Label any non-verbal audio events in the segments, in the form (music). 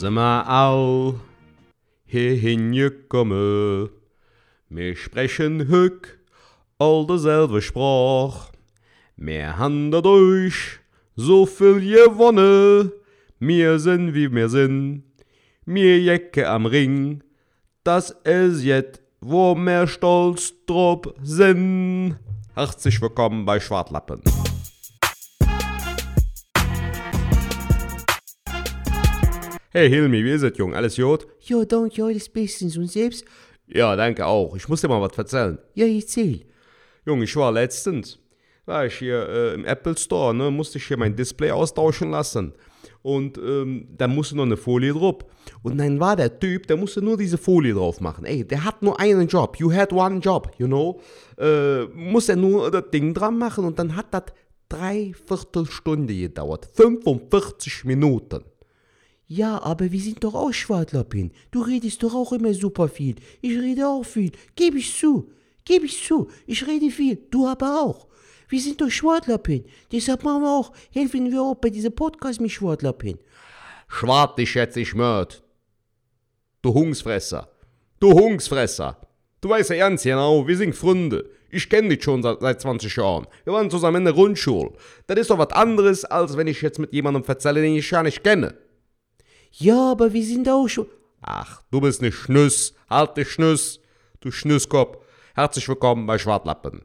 sind wir auch hier hingekommen. Wir sprechen hück all derselbe Sprach. Wir haben dadurch so viel gewonnen. Wir sind wie wir sind. Mir Jacke am Ring. Das ist jetzt, wo wir stolz drauf sind. Herzlich willkommen bei Schwartlappen. Hey Hilmi, wie ist es, Jung? Alles gut? Ja, danke, alles bestens. Und selbst? Ja, danke auch. Ich muss dir mal was erzählen. Ja, erzähl. Junge, ich war letztens, war ich hier äh, im Apple Store, ne, musste ich hier mein Display austauschen lassen. Und ähm, da musste noch eine Folie drauf. Und dann war der Typ, der musste nur diese Folie drauf machen. Ey, der hat nur einen Job. You had one job, you know. Äh, muss er nur das Ding dran machen und dann hat das drei Viertelstunde gedauert. 45 Minuten. Ja, aber wir sind doch auch Schwartlappen. Du redest doch auch immer super viel. Ich rede auch viel. Geb ich zu. Geb ich zu. Ich rede viel. Du aber auch. Wir sind doch Schwartlappen. Deshalb machen wir auch, helfen wir auch bei diesem Podcast mit Schwartlappen. Schwart dich jetzt nicht mört. Du Hungsfresser. Du Hungsfresser. Du weißt ja ganz genau, wir sind Freunde. Ich kenne dich schon seit, seit 20 Jahren. Wir waren zusammen in der Grundschule. Das ist doch was anderes, als wenn ich jetzt mit jemandem erzähle, den ich gar nicht kenne. Ja, aber wir sind auch schon. Ach, du bist ne Schnüss. Halt dich Schnüss. Du Schnüsskopf. Herzlich willkommen bei Schwartlappen.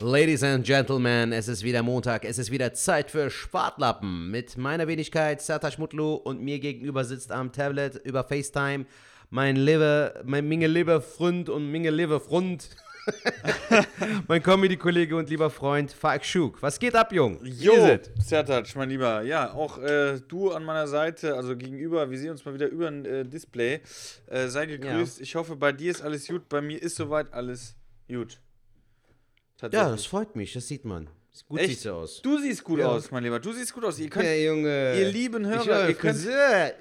Ladies and Gentlemen, es ist wieder Montag, es ist wieder Zeit für Schwartlappen mit meiner Wenigkeit Sertac Mutlu und mir gegenüber sitzt am Tablet über FaceTime mein lieber, mein Minge lieber Freund und Minge lieber Freund, (laughs) mein Comedy-Kollege und lieber Freund Falk Schuk. Was geht ab, Jung? Jo? Sertac, mein Lieber. Ja, auch äh, du an meiner Seite, also gegenüber. Wir sehen uns mal wieder über ein äh, Display. Äh, sei gegrüßt. Ich hoffe, bei dir ist alles gut. Bei mir ist soweit alles gut. Ja, das freut mich, das sieht man. Gut Echt? sieht sie aus. Du siehst gut Ja. aus, mein Lieber. Du siehst gut aus. Ihr könnt, Ja, Junge. ihr lieben Ich Hörer, war ihr könnt,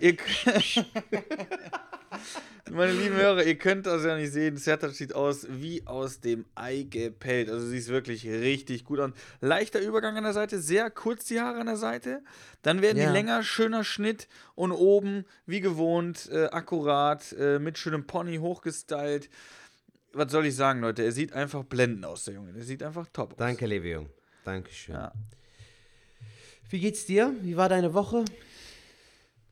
ihr könnt (laughs) meine lieben Hörer, ihr könnt das ja nicht sehen. Sertac sieht aus wie aus dem Ei gepellt. Also sie ist wirklich richtig gut an. Leichter Übergang an der Seite, sehr kurz die Haare an der Seite. Dann werden Ja. die länger, schöner Schnitt und oben, wie gewohnt, äh, akkurat, äh, mit schönem Pony hochgestylt. Was soll ich sagen, Leute? Er sieht einfach blendend aus, der Junge. Der sieht einfach top aus. Danke, liebe Jung. Dankeschön. Ja. Wie geht's dir? Wie war deine Woche?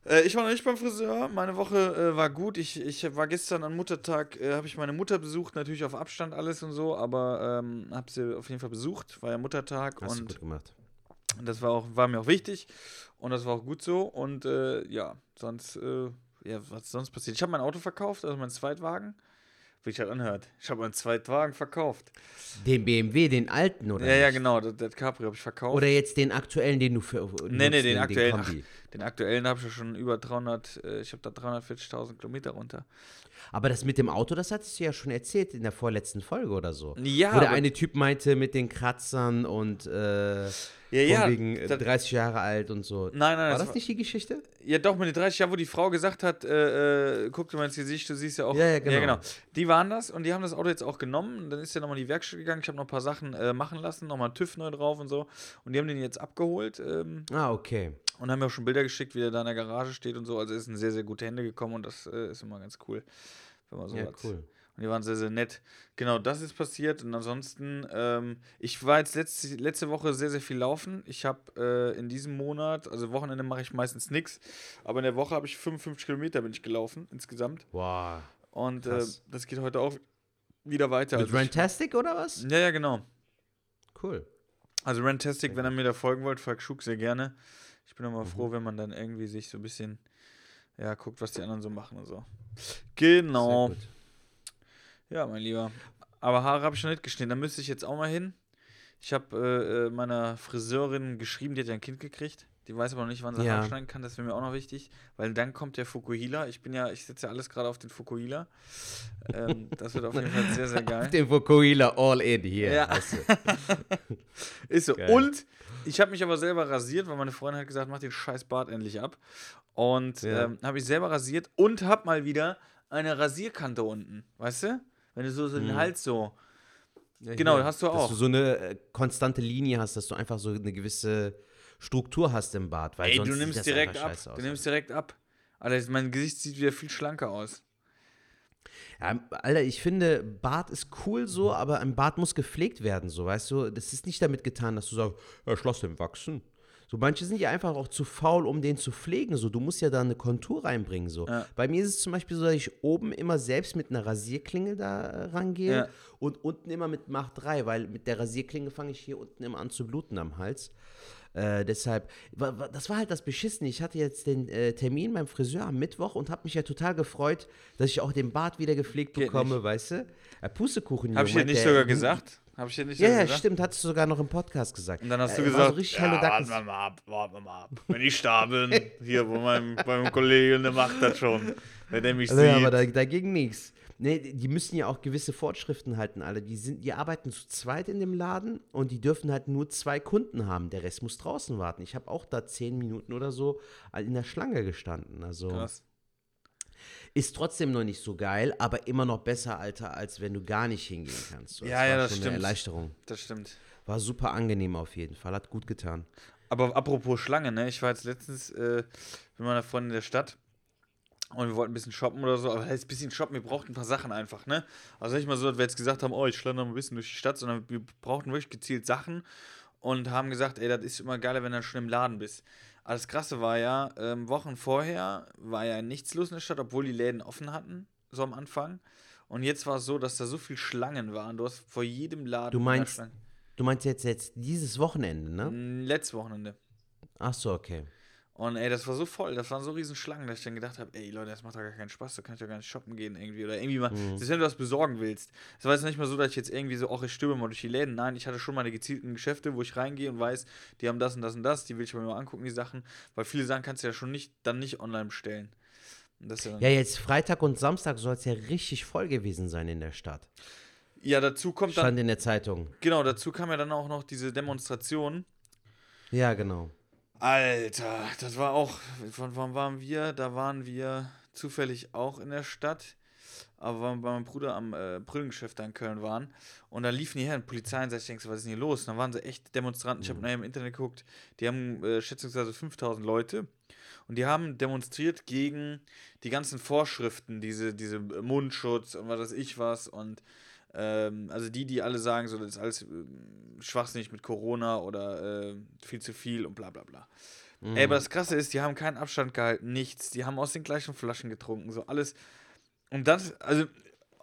Äh, ich war noch nicht beim Friseur. Meine Woche äh, war gut. Ich, ich war gestern an Muttertag, äh, habe ich meine Mutter besucht, natürlich auf Abstand alles und so, aber ähm, habe sie auf jeden Fall besucht. War ja Muttertag Hast du und gut gemacht. das war auch war mir auch wichtig und das war auch gut so und äh, ja, sonst äh, ja, was ist sonst passiert? Ich habe mein Auto verkauft, also meinen Zweitwagen. Wie sich halt anhört. Ich habe meinen Zweitwagen verkauft. Den BMW, den alten, oder? ja, ja, genau. Das, das Capri habe ich verkauft. Oder jetzt den aktuellen, den du für. Nee, nee, nutzt, den aktuellen. Kombi. Den aktuellen habe ich ja schon über 300, äh, ich habe da 340.000 Kilometer runter. Aber das mit dem Auto, das hattest du ja schon erzählt in der vorletzten Folge oder so. Ja, Wo der eine Typ meinte mit den Kratzern und äh, Ja, ja, wegen äh, das- 30 Jahre alt und so. Nein, nein, War das das war- nicht die Geschichte? Ja, doch, mit den 30 Jahren, wo die Frau gesagt hat, äh, äh, guck dir mal ins Gesicht, du siehst ja auch. Ja, ja, genau. Die waren das und die haben das Auto jetzt auch genommen. Und dann ist er nochmal in die Werkstatt gegangen. Ich habe noch ein paar Sachen äh, machen lassen, nochmal TÜV neu drauf und so. Und die haben den jetzt abgeholt ähm, Ah, okay. Und haben mir auch schon Bilder geschickt, wie der da in der Garage steht und so. Also ist in sehr, sehr gute Hände gekommen und das äh, ist immer ganz cool, wenn man so Ja, hat. cool. Und die waren sehr, sehr nett. Genau, das ist passiert. Und ansonsten, ähm, ich war jetzt letzte, letzte Woche sehr, sehr viel laufen. Ich habe äh, in diesem Monat, also Wochenende mache ich meistens nichts, aber in der Woche habe ich 55 Kilometer bin ich gelaufen insgesamt. Wow. Und äh, das geht heute auch wieder weiter. Mit Also Rantastic oder was? ja, ja, genau. Cool. Also Rantastic, wenn ihr mir da folgen wollt, Falk Schuk sehr gerne. Ich bin Mhm. immer froh, wenn man dann irgendwie sich so ein bisschen, ja, guckt, was die anderen so machen und so. Genau. Ja, mein Lieber. Aber Haare habe ich noch nicht geschnitten. Da müsste ich jetzt auch mal hin. Ich habe äh, äh, meiner Friseurin geschrieben, die hat ja ein Kind gekriegt. Die weiß aber noch nicht, wann sie Ja. Haare schneiden kann. Das wäre mir auch noch wichtig. Weil dann kommt der Fukuhila. Ich bin ja, ich setze ja alles gerade auf den Fukuhila. ähm, (laughs) das wird auf jeden Fall sehr, sehr (laughs) geil. Auf den Vokuhila All In hier. Ja. weißt du. (laughs) Ist so. Geil. Und ich habe mich aber selber rasiert, weil meine Freundin hat gesagt, mach den scheiß Bart endlich ab. Und Ja. ähm, habe ich selber rasiert und habe mal wieder eine Rasierkante unten. Weißt du? Wenn du so, so den Mhm. Hals so Ja, Genau, hier, hast du Dass auch. du so eine äh, konstante Linie hast, dass du einfach so eine gewisse Struktur hast im Bart. Weil Ey, sonst du nimmst direkt ab. Du nimmst direkt ab. Alter, mein Gesicht sieht wieder viel schlanker aus. Ja, Alter, ich finde, Bart ist cool so, aber ein Bart muss gepflegt werden, so, weißt du? Das ist nicht damit getan, dass du sagst, ja, ich lass den wachsen. So, manche sind ja einfach auch zu faul, um den zu pflegen. So, du musst ja da eine Kontur reinbringen. So. Ja. Bei mir ist es zum Beispiel so, dass ich oben immer selbst mit einer Rasierklinge da äh, rangehe Ja. und unten immer mit Macht 3, weil mit der Rasierklinge fange ich hier unten immer an zu bluten am Hals. Äh, deshalb, das war halt das Beschissene. Ich hatte jetzt den äh, Termin beim Friseur am Mittwoch und habe mich ja total gefreut, dass ich auch den Bart wieder gepflegt Geht bekomme, weißt du? Äh, Pustekuchen. Hab ich dir nicht der- sogar gesagt? Hab ich dir nicht Ja, ja, gesagt? stimmt, hattest du sogar noch im Podcast gesagt. Und dann hast du Äh, gesagt, so richtig ja, warten wir mal ab, warten wir mal ab. Wenn ich da bin, hier bei meinem, bei meinem Kollegen, der macht das schon. Wenn der mich Also, ja, sieht. aber da, da ging nichts. Nee, die müssen ja auch gewisse Vorschriften halten, alle. Die, sind, die arbeiten zu zweit in dem Laden und die dürfen halt nur zwei Kunden haben. Der Rest muss draußen warten. Ich habe auch da zehn Minuten oder so in der Schlange gestanden. Also Krass. ist trotzdem noch nicht so geil, aber immer noch besser, Alter, als wenn du gar nicht hingehen kannst. So, Ja, ja, das schon stimmt. Eine Erleichterung. Das stimmt. War super angenehm auf jeden Fall. Hat gut getan. Aber apropos Schlange, ne? Ich war jetzt letztens äh, mit meiner Freundin in der Stadt und wir wollten ein bisschen shoppen oder so. Aber heißt ein bisschen shoppen, wir brauchten ein paar Sachen einfach, ne? Also nicht mal so, dass wir jetzt gesagt haben, oh, ich schlender mal ein bisschen durch die Stadt, sondern wir brauchten wirklich gezielt Sachen und haben gesagt, ey, das ist immer geiler, wenn du schon im Laden bist. Aber das Krasse war ja, ähm, Wochen vorher war ja nichts los in der Stadt, obwohl die Läden offen hatten, so am Anfang. Und jetzt war es so, dass da so viel Schlangen waren. Du hast vor jedem Laden. Du meinst. Du meinst jetzt, jetzt dieses Wochenende, ne? Mm, Letztes Wochenende. Ach so, okay. Und ey, das war so voll, das waren so riesen Schlangen, dass ich dann gedacht habe, ey Leute, das macht doch gar keinen Spaß, da kann ich doch gar nicht shoppen gehen irgendwie oder irgendwie mal, Mhm. selbst wenn du was besorgen willst. Es war jetzt nicht mal so, dass ich jetzt irgendwie so, ach, ich stöbe mal durch die Läden. Nein, ich hatte schon meine gezielten Geschäfte, wo ich reingehe und weiß, die haben das und das und das, die will ich mir mal angucken, die Sachen, weil viele Sachen kannst du ja schon nicht, dann nicht online bestellen. Das ja, Ja, jetzt Freitag und Samstag soll es ja richtig voll gewesen sein in der Stadt. ja, dazu kommt dann, Stand in der Zeitung. genau, dazu kam ja dann auch noch diese Demonstration. Ja, genau. Alter, das war auch, von wann waren wir? Da waren wir zufällig auch in der Stadt, aber weil wir bei meinem Bruder am äh, Brillengeschäft da in Köln waren. Und da liefen die her, Polizei und ich denke, was ist denn hier los? Und dann waren sie echt Demonstranten. Ich habe nachher im Internet geguckt, die haben äh, schätzungsweise 5000 Leute. Und die haben demonstriert gegen die ganzen Vorschriften, diese, diese Mundschutz und was weiß ich was. Und ähm, also die, die alle sagen, so, das ist alles ähm, schwachsinnig mit Corona oder äh, viel zu viel und bla bla bla. Ey, aber das Krasse ist, die haben keinen Abstand gehalten, nichts. Die haben aus den gleichen Flaschen getrunken, so alles. Und das, also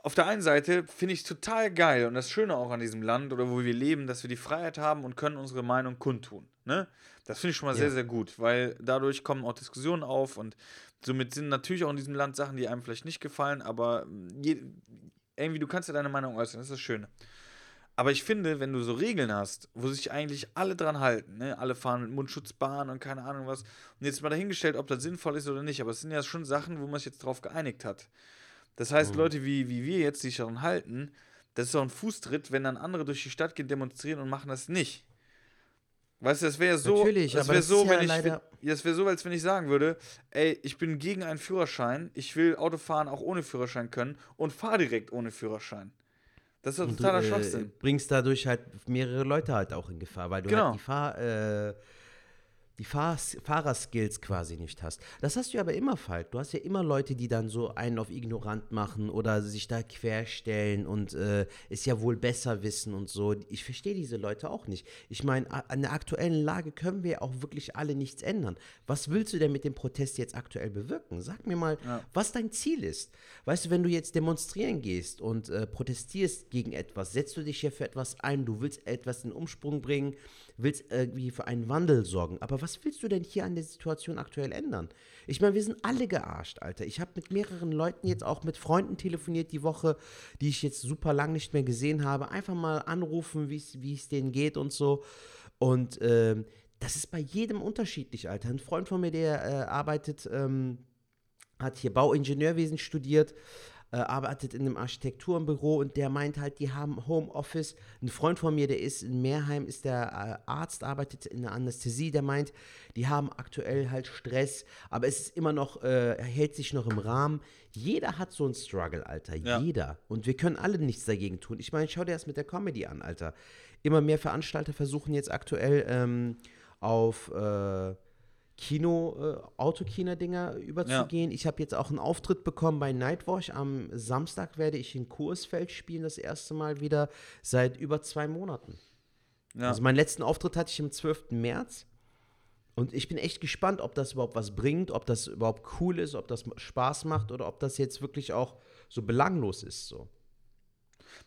auf der einen Seite finde ich es total geil und das Schöne auch an diesem Land oder wo wir leben, dass wir die Freiheit haben und können unsere Meinung kundtun. Ne? Das finde ich schon mal sehr, Ja. sehr gut, weil dadurch kommen auch Diskussionen auf und somit sind natürlich auch in diesem Land Sachen, die einem vielleicht nicht gefallen, aber je, irgendwie, du kannst ja deine Meinung äußern, das ist das Schöne. Aber ich finde, wenn du so Regeln hast, wo sich eigentlich alle dran halten, ne? alle fahren mit Mundschutz Bahn und keine Ahnung was, und jetzt mal dahingestellt, ob das sinnvoll ist oder nicht, aber es sind ja schon Sachen, wo man sich jetzt drauf geeinigt hat. Das heißt, Leute wie, wie wir jetzt, die sich daran halten, das ist doch ein Fußtritt, wenn dann andere durch die Stadt gehen, demonstrieren und machen das nicht. Weißt du, das wäre so, Natürlich, das wäre so, ja wenn ich, ja, das wäre so, als wenn ich sagen würde, ey, ich bin gegen einen Führerschein, ich will Autofahren auch ohne Führerschein können und fahre direkt ohne Führerschein. Das ist doch Und totaler du äh, Schwachsinn. bringst dadurch halt mehrere Leute halt auch in Gefahr, weil du Genau. halt die, Fahr, äh, die Fahr Fahrerskills quasi nicht hast. Das hast du aber immer, Falk. Du hast ja immer Leute, die dann so einen auf ignorant machen oder sich da querstellen und äh, es ja wohl besser wissen und so. Ich verstehe diese Leute auch nicht. Ich meine, an der aktuellen Lage können wir auch wirklich alle nichts ändern. Was willst du denn mit dem Protest jetzt aktuell bewirken? Sag mir mal, Ja. was dein Ziel ist. Weißt du, wenn du jetzt demonstrieren gehst und äh, protestierst gegen etwas, setzt du dich ja für etwas ein, du willst etwas in Umsprung bringen, willst irgendwie für einen Wandel sorgen. Aber was willst du denn hier an der Situation aktuell ändern? Ich meine, wir sind alle gearscht, Alter. Ich habe mit mehreren Leuten jetzt auch mit Freunden telefoniert die Woche, die ich jetzt super lang nicht mehr gesehen habe. Einfach mal anrufen, wie es denen geht und so. Und ähm, das ist bei jedem unterschiedlich, Alter. Ein Freund von mir, der äh, arbeitet, ähm, hat hier Bauingenieurwesen studiert, äh, arbeitet in einem Architekturbüro und der meint halt, die haben Homeoffice. Ein Freund von mir, der ist in Meerheim, ist der äh, Arzt, arbeitet in der Anästhesie, der meint, die haben aktuell halt Stress, aber es ist immer noch, äh, hält sich noch im Rahmen. Jeder hat so einen Struggle, Alter. Ja. Jeder. Und wir können alle nichts dagegen tun. Ich meine, schau dir das mit der Comedy an, Alter. Immer mehr Veranstalter versuchen jetzt aktuell ähm, auf äh, Kino, äh, Autokino-Dinger überzugehen. Ich habe jetzt auch einen Auftritt bekommen bei Nightwash. Am Samstag werde ich in Kursfeld spielen, das erste Mal wieder seit über zwei Monaten. Ja. Also meinen letzten Auftritt hatte ich am 12. März. Und ich bin echt gespannt, ob das überhaupt was bringt, ob das überhaupt cool ist, ob das Spaß macht oder ob das jetzt wirklich auch so belanglos ist. So.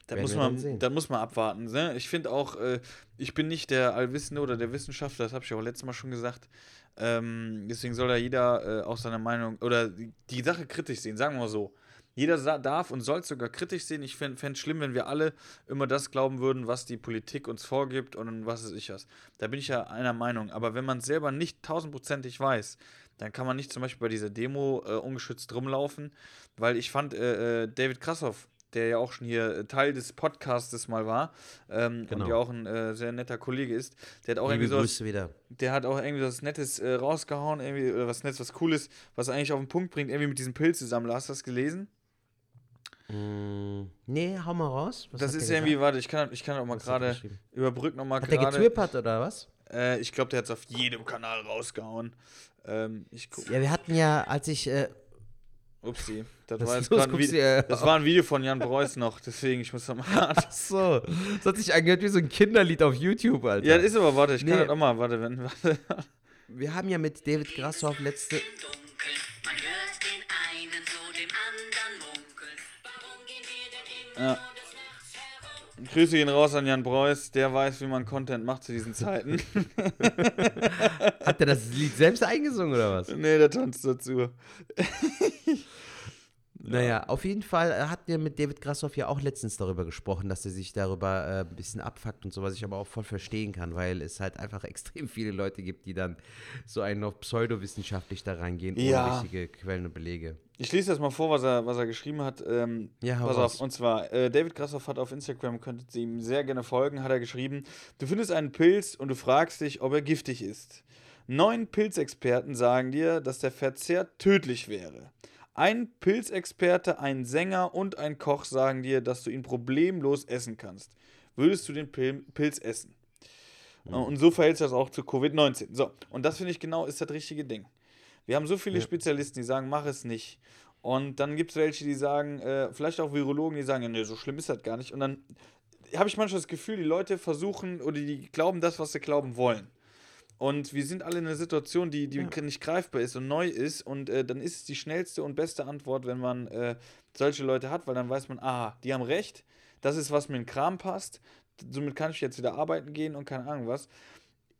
Da muss, man, da muss man abwarten. Ne? Ich finde auch, äh, ich bin nicht der Allwissende oder der Wissenschaftler, das habe ich auch letztes Mal schon gesagt. Ähm, deswegen soll da jeder äh, auch seine Meinung oder die, Sache kritisch sehen, sagen wir mal so. Jeder darf und soll sogar kritisch sehen. Ich fände es schlimm, wenn wir alle immer das glauben würden, was die Politik uns vorgibt und was ist ich was. Da bin ich ja einer Meinung. Aber wenn man es selber nicht tausendprozentig weiß, dann kann man nicht zum Beispiel bei dieser Demo äh, ungeschützt rumlaufen, weil ich fand äh, äh, David Krassoff, der ja auch schon hier äh, Teil des Podcastes mal war ähm, Genau. und ja auch ein äh, sehr netter Kollege ist, der hat auch Liebe irgendwie Grüße wieder. der hat auch irgendwie was Nettes äh, rausgehauen, irgendwie, oder was Nettes, was Cooles, was eigentlich auf den Punkt bringt, irgendwie mit diesem Pilz zusammen. Hast du das gelesen? Mm, nee, hau mal raus. Was das ist der irgendwie, gesagt? warte, ich kann, ich kann auch mal Was er gerade überbrücken nochmal Hat der gerade. getwippert oder was? Äh, ich glaube, der hat es auf jedem Kanal rausgehauen. Ähm, Ja, wir hatten ja, als ich. Upsie, das war jetzt los? ein, Guckst Vide- du, äh, das war ein Video von Jan Preuß noch, deswegen, ich muss da mal. (laughs) ach so, das hat sich angehört wie so ein Kinderlied auf YouTube, Alter. ja, das ist aber, warte, ich kann Nee. das auch mal, warte, wenn, warte. wir haben ja mit David Grassoff letzte. im Dunkeln. Man hört den einen so dem anderen munkeln. Warum gehen wir denn immer Ja. nur des Nachts herum? Grüße gehen raus an Jan Preuß, der weiß, wie man Content macht zu diesen Zeiten. (laughs) Hat er das Lied selbst eingesungen oder was? nee, der tanzt dazu. (laughs) Naja, auf jeden Fall äh, hat wir mit David Grassoff ja auch letztens darüber gesprochen, dass er sich darüber äh, ein bisschen abfuckt und so, was ich aber auch voll verstehen kann, weil es halt einfach (laughs) extrem viele Leute gibt, die dann so einen noch pseudowissenschaftlich da reingehen, ohne Ja. richtige Quellen und Belege. Ich lese das mal vor, was er, was er geschrieben hat. Ähm, Ja, pass auf, und zwar, äh, David Grassoff hat auf Instagram, könntet ihr ihm sehr gerne folgen, hat er geschrieben, du findest einen Pilz und du fragst dich, ob er giftig ist. Neun Pilzexperten sagen dir, dass der Verzehr tödlich wäre. Ein Pilzexperte, ein Sänger und ein Koch sagen dir, dass du ihn problemlos essen kannst. Würdest du den Pil Pilz essen? Äh, Und so verhält sich das auch zu Covid-19. So, und das finde ich genau ist das richtige Ding. Wir haben so viele Spezialisten, die sagen, mach es nicht. Und dann gibt es welche, die sagen, äh, vielleicht auch Virologen, die sagen, ja, nee, so schlimm ist das gar nicht. Und dann habe ich manchmal das Gefühl, die Leute versuchen oder die glauben das, was sie glauben wollen. Und wir sind alle in einer Situation, die, die nicht greifbar ist und neu ist. Und äh, dann ist es die schnellste und beste Antwort, wenn man äh, solche Leute hat, weil dann weiß man, aha, die haben recht, das ist, was mir in den Kram passt. Somit kann ich jetzt wieder arbeiten gehen und keine Ahnung was.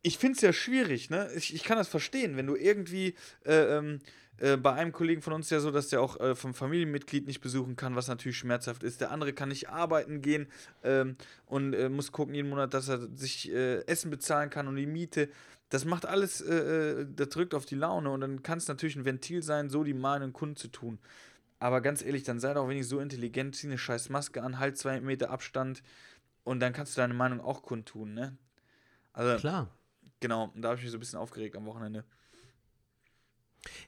Ich finde es ja schwierig, ne? Ich, ich kann das verstehen, wenn du irgendwie äh, ähm, äh, bei einem Kollegen von uns ja so, dass der auch äh, vom Familienmitglied nicht besuchen kann, was natürlich schmerzhaft ist. Der andere kann nicht arbeiten gehen ähm, und äh, muss gucken jeden Monat, dass er sich äh, Essen bezahlen kann und die Miete. Das macht alles, äh, äh, das drückt auf die Laune und dann kann es natürlich ein Ventil sein, so die Meinung Kunden zu tun. Aber ganz ehrlich, dann sei doch wenigstens so intelligent, zieh eine scheiß Maske an, halt zwei Meter Abstand und dann kannst du deine Meinung auch kundtun, ne? Also, Klar. genau, und da habe ich mich so ein bisschen aufgeregt am Wochenende.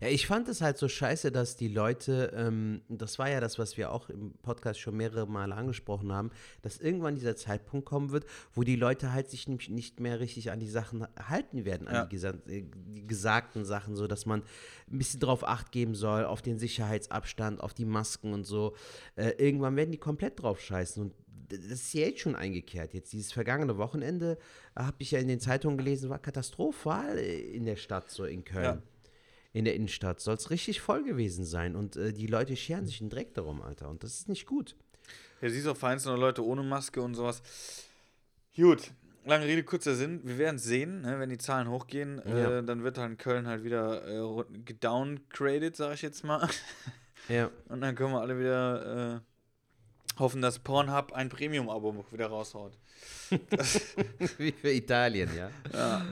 Ja, ich fand es halt so scheiße, dass die Leute, ähm, das war ja das, was wir auch im Podcast schon mehrere Male angesprochen haben, dass irgendwann dieser Zeitpunkt kommen wird, wo die Leute halt sich nicht, nicht mehr richtig an die Sachen halten werden, an Ja. die, gesa äh, die gesagten Sachen, so dass man ein bisschen drauf Acht geben soll, auf den Sicherheitsabstand, auf die Masken und so. Äh, irgendwann werden die komplett drauf scheißen und das ist ja jetzt schon eingekehrt. Jetzt dieses vergangene Wochenende, äh, habe ich ja in den Zeitungen gelesen, war katastrophal äh, in der Stadt, so in Köln Ja. In der Innenstadt soll es richtig voll gewesen sein. Und äh, die Leute scheren sich einen Dreck darum, Alter. Und das ist nicht gut. Ja, siehst auch vereinzelte Leute ohne Maske und sowas. Gut, lange Rede, kurzer Sinn. Wir werden sehen, ne, wenn die Zahlen hochgehen, Ja. äh, dann wird halt in Köln halt wieder äh, gedowngraded, sag ich jetzt mal. (laughs) Ja. Und dann können wir alle wieder äh, hoffen, dass Pornhub ein Premium-Abo wieder raushaut. (laughs) Wie für Italien, ja. ja.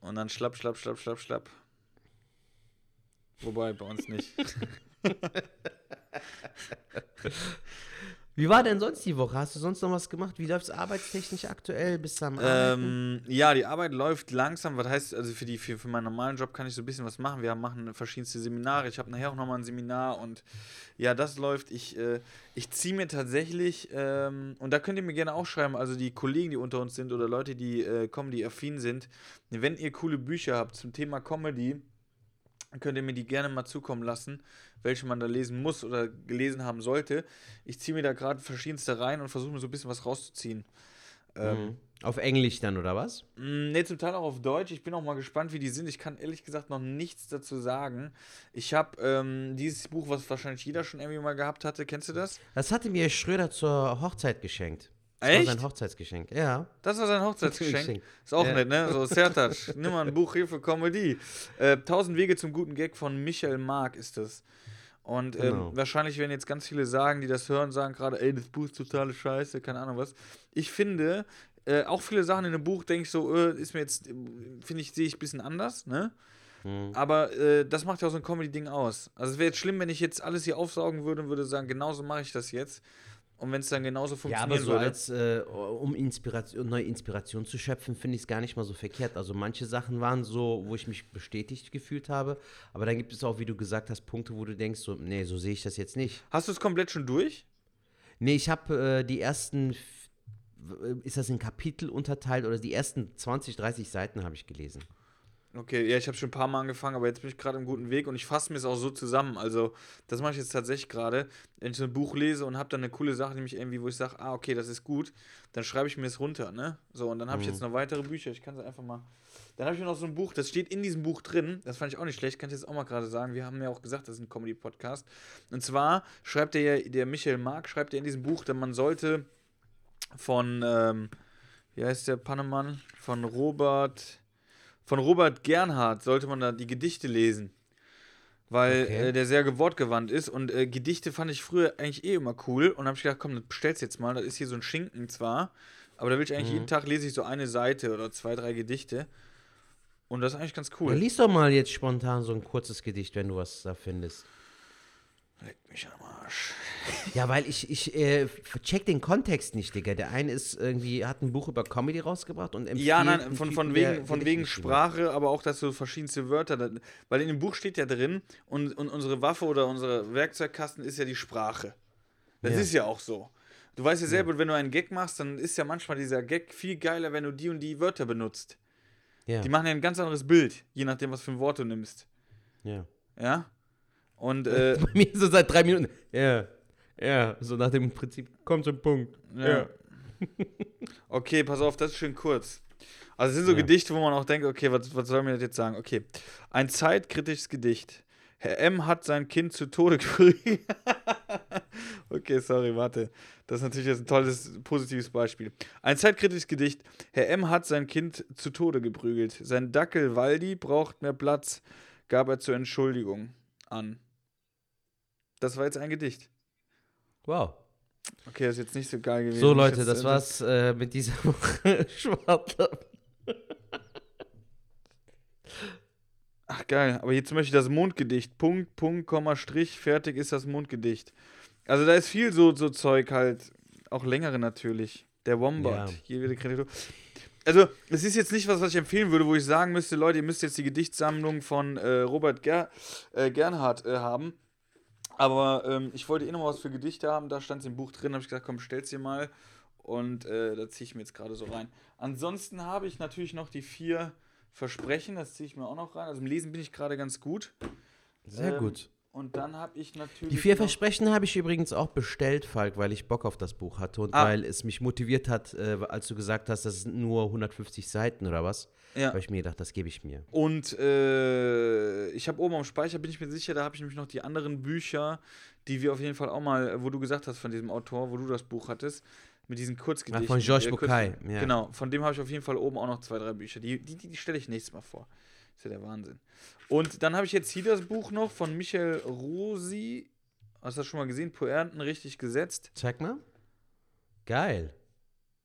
Und dann schlapp, schlapp, schlapp, schlapp, schlapp. Wobei, bei uns nicht. Wie war denn sonst die Woche? Hast du sonst noch was gemacht? Wie läuft es arbeitstechnisch aktuell? Bist du am? Ähm, ja, die Arbeit läuft langsam. Was heißt, also für, die, für, für meinen normalen Job kann ich so ein bisschen was machen. Wir machen verschiedenste Seminare. Ich habe nachher auch nochmal ein Seminar und ja, das läuft. Ich, äh, ich ziehe mir tatsächlich, ähm, und da könnt ihr mir gerne auch schreiben, also die Kollegen, die unter uns sind oder Leute, die äh, Comedy-affin sind, wenn ihr coole Bücher habt zum Thema Comedy, könnt ihr mir die gerne mal zukommen lassen, welche man da lesen muss oder gelesen haben sollte. Ich ziehe mir da gerade verschiedenste rein und versuche mir so ein bisschen was rauszuziehen. Ähm, Mhm. Auf Englisch dann, oder was? Ne, zum Teil auch auf Deutsch. Ich bin auch mal gespannt, wie die sind. Ich kann ehrlich gesagt noch nichts dazu sagen. Ich habe ähm, dieses Buch, was wahrscheinlich jeder schon irgendwie mal gehabt hatte. Kennst du das? Das hatte mir Schröder zur Hochzeit geschenkt. Das Echt? war sein Hochzeitsgeschenk, ja. Das war sein Hochzeitsgeschenk. Geschenk. Ist auch Ja. nett, ne? So, Sertac, (laughs) nimm mal ein Buch hier für Comedy. Äh, Tausend Wege zum guten Gag von Michael Mark ist das. Und ähm, Genau. wahrscheinlich werden jetzt ganz viele sagen, die das hören, sagen gerade, ey, das Buch ist totale Scheiße, keine Ahnung was. Ich finde, äh, auch viele Sachen in dem Buch, denke ich so, äh, ist mir jetzt, finde ich, sehe ich ein bisschen anders, ne? Mhm. Aber äh, das macht ja auch so ein Comedy-Ding aus. Also es wäre jetzt schlimm, wenn ich jetzt alles hier aufsaugen würde und würde sagen, genauso mache ich das jetzt. Und wenn es dann genauso Ja, funktionieren aber so würde. als, äh, um Inspiration, neue Inspiration zu schöpfen, finde ich es gar nicht mal so verkehrt. Also manche Sachen waren so, wo ich mich bestätigt gefühlt habe, aber dann gibt es auch, wie du gesagt hast, Punkte, wo du denkst, so, nee, so sehe ich das jetzt nicht. Hast du es komplett schon durch? Nee, ich habe äh, die ersten, ist das in Kapitel unterteilt oder die ersten 20, 30 Seiten habe ich gelesen. Okay, ja, ich habe schon ein paar Mal angefangen, aber jetzt bin ich gerade im guten Weg und ich fasse mir es auch so zusammen. Also, das mache ich jetzt tatsächlich gerade. Wenn ich so ein Buch lese und habe dann eine coole Sache, nämlich irgendwie, wo ich sage, ah, okay, das ist gut, dann schreibe ich mir es runter, ne? So, und dann habe ich jetzt noch weitere Bücher. Ich kann es einfach mal. Dann habe ich noch so ein Buch, das steht in diesem Buch drin. Das fand ich auch nicht schlecht, kann ich jetzt auch mal gerade sagen. Wir haben ja auch gesagt, das ist ein Comedy-Podcast. Und zwar schreibt der, ja- der Michael Mark, schreibt er in diesem Buch, dass man sollte von, ähm, wie heißt der Pannemann? Von Robert. Von Robert Gernhardt sollte man da die Gedichte lesen. Weil Okay. äh, der sehr wortgewandt ist. Und äh, Gedichte fand ich früher eigentlich eh immer cool. Und habe ich gedacht, komm, das bestellst jetzt mal. Das ist hier so ein Schinken zwar. Aber da will ich eigentlich jeden Tag lese ich so eine Seite oder zwei, drei Gedichte. Und das ist eigentlich ganz Ja, cool. lies doch mal jetzt spontan so ein kurzes Gedicht, wenn du was da findest. Leck mich am Arsch. Ja, weil ich, ich äh, check den Kontext nicht, Digga. Der eine ist irgendwie, hat ein Buch über Comedy rausgebracht und empfiehlt Ja, nein, von, von wegen, von wegen. Sprache, aber auch, dass so verschiedenste Wörter, da, weil in dem Buch steht ja drin, und, und unsere Waffe oder unser Werkzeugkasten ist ja die Sprache. Das Ja. ist ja auch so. Du weißt ja selber, wenn du einen Gag machst, dann ist ja manchmal dieser Gag viel geiler, wenn du die und die Wörter benutzt. Ja, Die machen ja ein ganz anderes Bild, je nachdem, was für ein Wort du nimmst. ja. Ja? Und, (laughs) äh, Bei mir so seit drei Minuten. Ja, ja, so nach dem Prinzip, komm zum Punkt. Ja. (laughs) Okay, pass auf, das ist schön kurz. Also es sind so Ja. Gedichte, wo man auch denkt, okay, was, was soll mir das jetzt sagen? Okay. Ein zeitkritisches Gedicht. Herr M. hat sein Kind zu Tode (laughs) geprügelt. okay, sorry, warte. Das ist natürlich jetzt ein tolles, positives Beispiel. Ein zeitkritisches Gedicht. Herr M. hat sein Kind zu Tode geprügelt. Sein Dackel Waldi braucht mehr Platz, gab er zur Entschuldigung an. Das war jetzt ein Gedicht. Wow. Okay, das ist jetzt nicht so geil gewesen. So, Leute, das war's äh, mit dieser Woche. (laughs) Ach geil, aber jetzt möchte ich das Mondgedicht. Punkt, Punkt, Komma, Strich, fertig ist das Mondgedicht. Also da ist viel so, so Zeug halt. Auch längere natürlich. Der Wombat. Ja. Hier wieder Kreatur. Also, es ist jetzt nicht was, was ich empfehlen würde, wo ich sagen müsste, Leute, ihr müsst jetzt die Gedichtsammlung von äh, Robert Ger äh, Gernhardt äh, haben. Aber ähm, ich wollte eh noch was für Gedichte haben, da stand es im Buch drin, habe ich gesagt, komm, stell's dir mal. Und äh, da ziehe ich mir jetzt gerade so rein. Ansonsten habe ich natürlich noch die vier Versprechen, das ziehe ich mir auch noch rein. Also im Lesen bin ich gerade ganz gut. Sehr Ähm, gut. Und dann habe ich natürlich. Die vier Versprechen habe ich übrigens auch bestellt, Falk, weil ich Bock auf das Buch hatte und Ah. weil es mich motiviert hat, äh, als du gesagt hast, das sind nur 150 Seiten oder was. Ja. Habe ich mir gedacht, das gebe ich mir. Und äh, ich habe oben am Speicher, bin ich mir sicher, da habe ich nämlich noch die anderen Bücher, die wir auf jeden Fall auch mal, wo du gesagt hast von diesem Autor, wo du das Buch hattest, mit diesen Kurzgedichten. Ah, von Georges äh, Bucay, ja. Genau, von dem habe ich auf jeden Fall oben auch noch zwei, drei Bücher. Die, die, die stelle ich nächstes Mal vor. Ist ja der Wahnsinn. Und dann habe ich jetzt hier das Buch noch von Michael Rosi. Hast du das schon mal gesehen? Poernten richtig gesetzt. Zeig mal. Geil.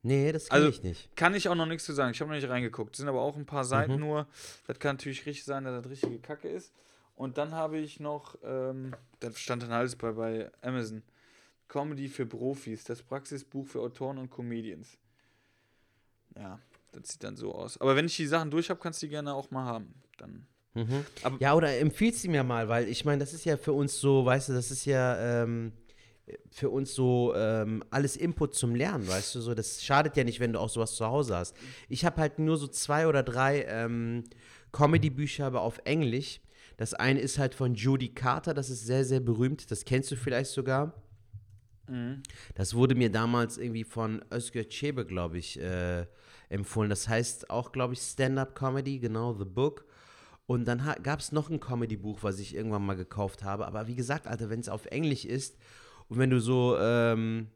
Nee, das kenne Also- ich nicht. Kann ich auch noch nichts zu sagen. Ich habe noch nicht reingeguckt. Es sind aber auch ein paar Seiten Mhm. nur. Das kann natürlich richtig sein, dass das richtige Kacke ist. Und dann habe ich noch, ähm, das stand dann alles bei, bei Amazon. Comedy für Profis, das Praxisbuch für Autoren und Comedians. Ja, das sieht dann so aus. Aber wenn ich die Sachen durch habe, kannst du die gerne auch mal haben. Dann. Aber- Ja, oder empfiehlst du mir mal, weil ich meine, das ist ja für uns so, weißt du, das ist ja ähm, für uns so ähm, alles Input zum Lernen, weißt du, so, das schadet ja nicht, wenn du auch sowas zu Hause hast. Ich habe halt nur so zwei oder drei ähm, Comedy-Bücher, aber auf Englisch. Das eine ist halt von Judy Carter, das ist sehr, sehr berühmt, das kennst du vielleicht sogar. Das wurde mir damals irgendwie von Özgür Çebe, glaube ich, äh, empfohlen. Das heißt auch, glaube ich, Stand-Up-Comedy, genau, The Book. Und dann gab es noch ein Comedy-Buch, was ich irgendwann mal gekauft habe. Aber wie gesagt, Alter, wenn es auf Englisch ist und wenn du so ähm,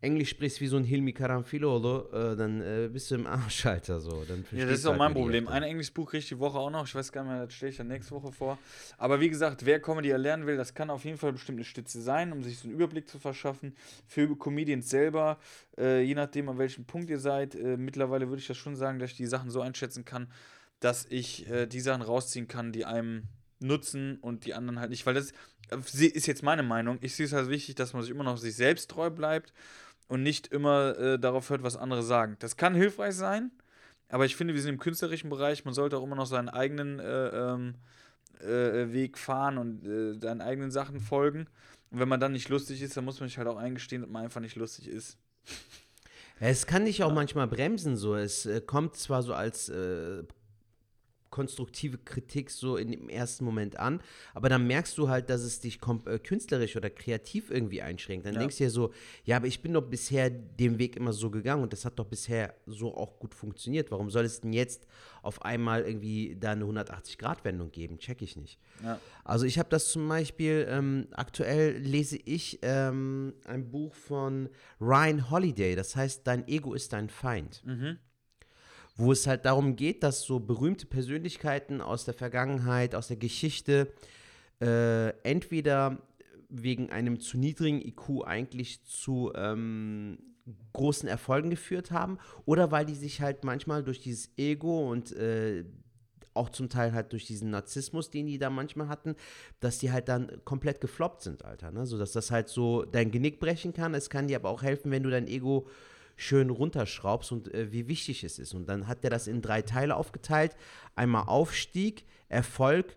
Englisch sprichst wie so ein Hilmi Karamfilolo, äh, dann äh, bist du im Arsch, Alter, so. Dann Ja, das ist auch halt mein Problem. Ein Englisch Buch kriege ich die Woche auch noch. Ich weiß gar nicht mehr, das stelle ich dann nächste Woche vor. Aber wie gesagt, wer Comedy erlernen will, das kann auf jeden Fall bestimmt eine Stütze sein, um sich so einen Überblick zu verschaffen. Für Comedians selber, äh, je nachdem, an welchem Punkt ihr seid. Äh, mittlerweile würde ich das schon sagen, dass ich die Sachen so einschätzen kann, dass ich äh, die Sachen rausziehen kann, die einem nutzen und die anderen halt nicht. Weil das äh, ist jetzt meine Meinung. Ich sehe es halt wichtig, dass man sich immer noch sich selbst treu bleibt und nicht immer äh, darauf hört, was andere sagen. Das kann hilfreich sein, aber ich finde, wir sind im künstlerischen Bereich. Man sollte auch immer noch seinen eigenen äh, ähm, äh, Weg fahren und äh, seinen eigenen Sachen folgen. Und wenn man dann nicht lustig ist, dann muss man sich halt auch eingestehen, dass man einfach nicht lustig ist. Ja, Es kann dich auch manchmal bremsen, so. Es äh, kommt zwar so als äh, konstruktive Kritik so in dem ersten Moment an, aber dann merkst du halt, dass es dich äh, künstlerisch oder kreativ irgendwie einschränkt. Dann Ja. denkst du dir so, ja, aber ich bin doch bisher den Weg immer so gegangen und das hat doch bisher so auch gut funktioniert. Warum soll es denn jetzt auf einmal irgendwie da eine 180-Grad-Wendung geben? Check ich nicht. Ja. Also ich habe das zum Beispiel, ähm, aktuell lese ich ähm, ein Buch von Ryan Holiday, das heißt Dein Ego ist dein Feind. Wo es halt darum geht, dass so berühmte Persönlichkeiten aus der Vergangenheit, aus der Geschichte, äh, entweder wegen einem zu niedrigen IQ eigentlich zu ähm, großen Erfolgen geführt haben oder weil die sich halt manchmal durch dieses Ego und äh, auch zum Teil halt durch diesen Narzissmus, den die da manchmal hatten, dass die halt dann komplett gefloppt sind, Alter. Ne? So dass das halt so dein Genick brechen kann. Es kann dir aber auch helfen, wenn du dein Ego schön runterschraubst und äh, wie wichtig es ist. Und dann hat er das in drei Teile aufgeteilt. Einmal Aufstieg, Erfolg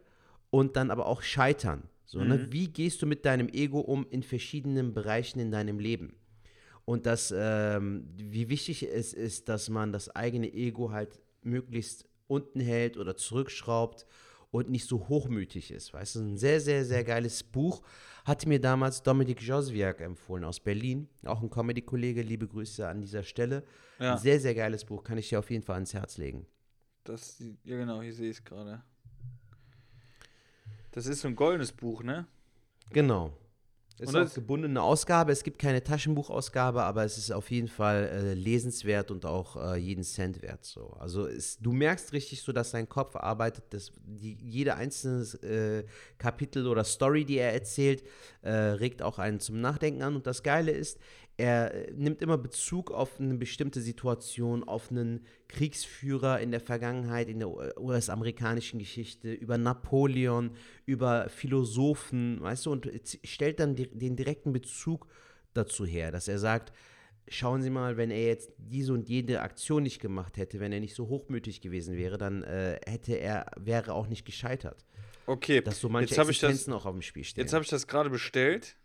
und dann aber auch Scheitern. So, ne? Wie gehst du mit deinem Ego um in verschiedenen Bereichen in deinem Leben? Und das, ähm, wie wichtig es ist, dass man das eigene Ego halt möglichst unten hält oder zurückschraubt und nicht so hochmütig ist. Weißt du, ein sehr, sehr, sehr geiles Buch. Hatte mir damals Dominik Joswiak empfohlen aus Berlin. Auch ein Comedy-Kollege. Liebe Grüße an dieser Stelle. Ja. Ein sehr, sehr geiles Buch. Kann ich dir auf jeden Fall ans Herz legen. Das, ja genau, hier sehe ich es gerade. Das ist so ein goldenes Buch, ne? Genau. Es ist das- gebundene Ausgabe. Es gibt keine Taschenbuchausgabe, aber es ist auf jeden Fall äh, lesenswert und auch äh, jeden Cent wert. So. Also es, du merkst richtig so, dass dein Kopf arbeitet, dass die, jede einzelne äh, Kapitel oder Story, die er erzählt, äh, regt auch einen zum Nachdenken an. Und das Geile ist, er äh, nimmt immer Bezug auf eine bestimmte Situation, auf einen Kriegsführer in der Vergangenheit, in der US-amerikanischen Geschichte, über Napoleon, über Philosophen, weißt du, und stellt dann den direkten Bezug dazu her, dass er sagt, schauen Sie mal, wenn er jetzt diese und jede Aktion nicht gemacht hätte, wenn er nicht so hochmütig gewesen wäre, dann äh, hätte er, wäre auch nicht gescheitert. Okay, Dass so manche jetzt habe ich, das- Existenzen auch auf dem Spiel stehen. jetzt hab ich das gerade bestellt.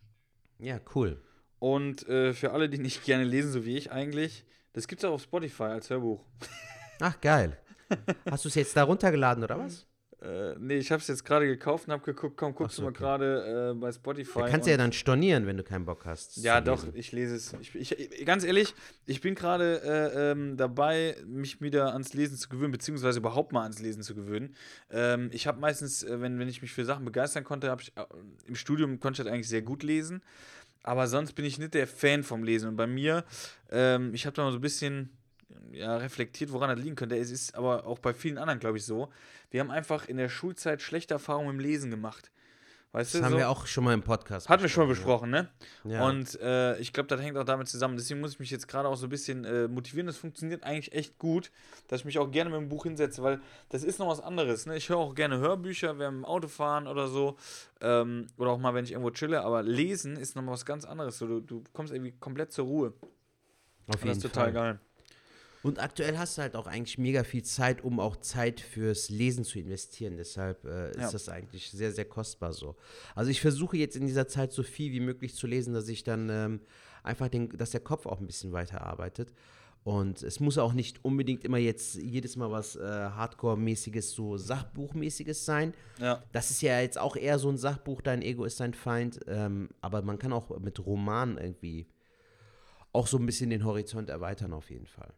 ja, cool. Und äh, für alle, die nicht (laughs) gerne lesen, so wie ich eigentlich, das gibt es auch auf Spotify als Hörbuch. (laughs) Ach, geil. Hast du es jetzt da runtergeladen oder was? Äh, nee, ich habe es jetzt gerade gekauft und habe geguckt, komm, guckst so, du mal okay. gerade äh, bei Spotify. Da kannst du ja dann stornieren, wenn du keinen Bock hast. Ja, doch, lesen. ich lese es. Ich, ich, ganz ehrlich, ich bin gerade äh, ähm, dabei, mich wieder ans Lesen zu gewöhnen, beziehungsweise überhaupt mal ans Lesen zu gewöhnen. Ähm, ich habe meistens, äh, wenn, wenn ich mich für Sachen begeistern konnte, habe ich äh, im Studium konnte ich das eigentlich sehr gut lesen. Aber sonst bin ich nicht der Fan vom Lesen. Und bei mir, ähm, ich habe da mal so ein bisschen ja, reflektiert, woran das liegen könnte. Es ist aber auch bei vielen anderen, glaube ich, so. Wir haben einfach in der Schulzeit schlechte Erfahrungen im Lesen gemacht. Weißt Das du? haben so? wir auch schon mal im Podcast Hatten wir schon besprochen, ne? Ja. Und äh, ich glaube, das hängt auch damit zusammen. Deswegen muss ich mich jetzt gerade auch so ein bisschen äh, motivieren. Das funktioniert eigentlich echt gut, dass ich mich auch gerne mit dem Buch hinsetze, weil das ist noch was anderes. Ne? Ich höre auch gerne Hörbücher, während dem Autofahren oder so. Ähm, oder auch mal, wenn ich irgendwo chille. Aber lesen ist noch mal was ganz anderes. So, du, du kommst irgendwie komplett zur Ruhe. Auf Und das ist total geil. Und aktuell hast du halt auch eigentlich mega viel Zeit, um auch Zeit fürs Lesen zu investieren. Deshalb äh, ist Ja. das eigentlich sehr, sehr kostbar so. Also ich versuche jetzt in dieser Zeit so viel wie möglich zu lesen, dass ich dann ähm, einfach den, dass der Kopf auch ein bisschen weiter arbeitet. Und es muss auch nicht unbedingt immer jetzt jedes Mal was äh, Hardcore-mäßiges, so Sachbuchmäßiges sein. Ja. Das ist ja jetzt auch eher so ein Sachbuch, dein Ego ist dein Feind. Ähm, aber man kann auch mit Romanen irgendwie auch so ein bisschen den Horizont erweitern auf jeden Fall.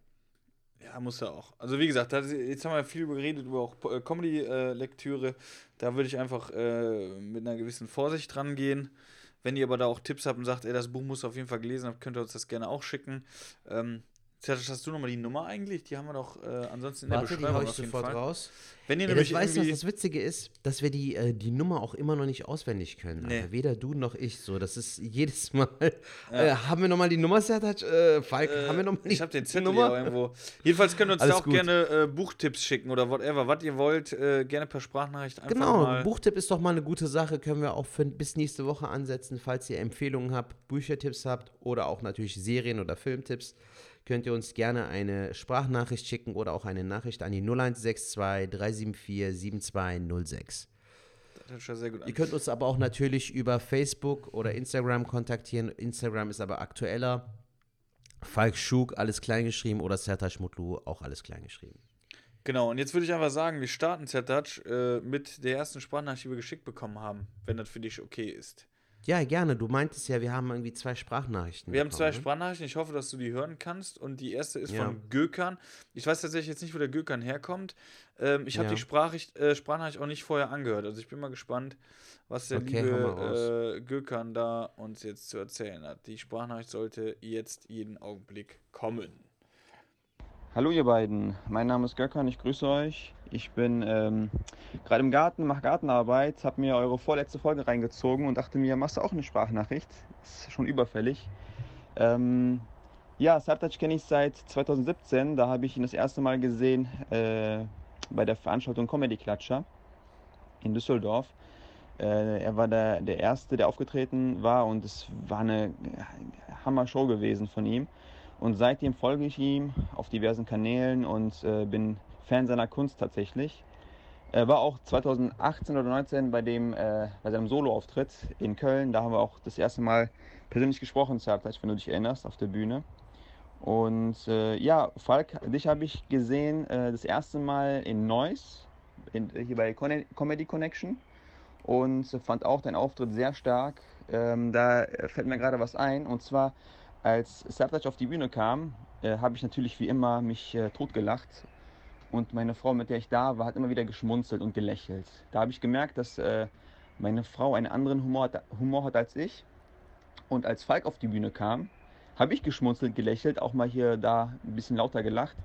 Ja, muss ja auch. Also wie gesagt, das, jetzt haben wir viel geredet über auch äh, Comedy-Lektüre. da würde ich einfach äh, mit einer gewissen Vorsicht rangehen. Wenn ihr aber da auch Tipps habt und sagt, ey, das Buch muss auf jeden Fall gelesen haben, könnt ihr uns das gerne auch schicken. Ähm, Sertac, hast du nochmal die Nummer eigentlich? Die haben wir doch äh, ansonsten in der Warte, die Beschreibung hau ich sofort Fall. raus. Wenn ihr Ja, nämlich das weißt was das Witzige ist, dass wir die, äh, die Nummer auch immer noch nicht auswendig können. Nee. Alter. Weder du noch ich. So, das ist jedes (laughs) Mal. Äh, haben wir nochmal die Nummer, Sertac? Äh, Falk, haben wir nochmal die ich habe den Zettel Nummer? irgendwo. Jedenfalls könnt ihr uns da auch gut. gerne äh, Buchtipps schicken oder whatever, was ihr wollt. Äh, gerne per Sprachnachricht einfach Genau, mal. Buchtipp ist doch mal eine gute Sache. Können wir auch für, bis nächste Woche ansetzen. Falls ihr Empfehlungen habt, Büchertipps habt oder auch natürlich Serien- oder Filmtipps, könnt ihr uns gerne eine Sprachnachricht schicken oder auch eine Nachricht an die 0162 374 7206. Das hört sich ja sehr gut an. Ihr könnt uns aber auch natürlich über Facebook oder Instagram kontaktieren. Instagram ist aber aktueller. Falk Schug, alles klein geschrieben, oder Sertac Mutlu, auch alles klein geschrieben. Genau, und jetzt würde ich einfach sagen, wir starten Zertatsch äh, mit der ersten Sprachnachricht, die wir geschickt bekommen haben, wenn das für dich okay ist. Ja, gerne. Du meintest ja, wir haben irgendwie zwei Sprachnachrichten. Wir haben zwei bekommen, ne? Sprachnachrichten, ich hoffe, dass du die hören kannst. Und die erste ist Ja. von Gökhan. Ich weiß tatsächlich jetzt nicht, wo der Gökhan herkommt. Ähm, ich habe Ja. die Sprachricht, äh, Sprachnachricht auch nicht vorher angehört. Also ich bin mal gespannt, was der Okay, liebe äh, Gökhan da uns jetzt zu erzählen hat. Die Sprachnachricht sollte jetzt jeden Augenblick kommen. Hallo ihr beiden, mein Name ist Gökhan, ich grüße euch. Ich bin ähm, gerade im Garten, mache Gartenarbeit, habe mir eure vorletzte Folge reingezogen und dachte mir, machst du auch eine Sprachnachricht? Ist schon überfällig. Ähm, ja, Sertac kenne ich seit 2017, da habe ich ihn das erste Mal gesehen äh, bei der Veranstaltung Comedy Klatscher in Düsseldorf. Äh, er war der, der Erste, der aufgetreten war und es war eine Hammer-Show gewesen von ihm. Und seitdem folge ich ihm auf diversen Kanälen und äh, bin Fan seiner Kunst tatsächlich. Er war auch 2018 oder 2019 bei, dem, äh, bei seinem Soloauftritt in Köln. Da haben wir auch das erste Mal persönlich gesprochen, Sertac, wenn du dich erinnerst, auf der Bühne. Und äh, ja, Falk, dich habe ich gesehen äh, das erste Mal in Neuss, in, hier bei Con Comedy Connection. Und fand auch deinen Auftritt sehr stark. Ähm, da fällt mir gerade was ein. Und zwar als Sertac auf die Bühne kam, äh, habe ich natürlich wie immer mich äh, totgelacht. Und meine Frau, mit der ich da war, hat immer wieder geschmunzelt und gelächelt. Da habe ich gemerkt, dass äh, meine Frau einen anderen Humor hat, Humor hat als ich. Und als Falk auf die Bühne kam, habe ich geschmunzelt, gelächelt, auch mal hier da ein bisschen lauter gelacht.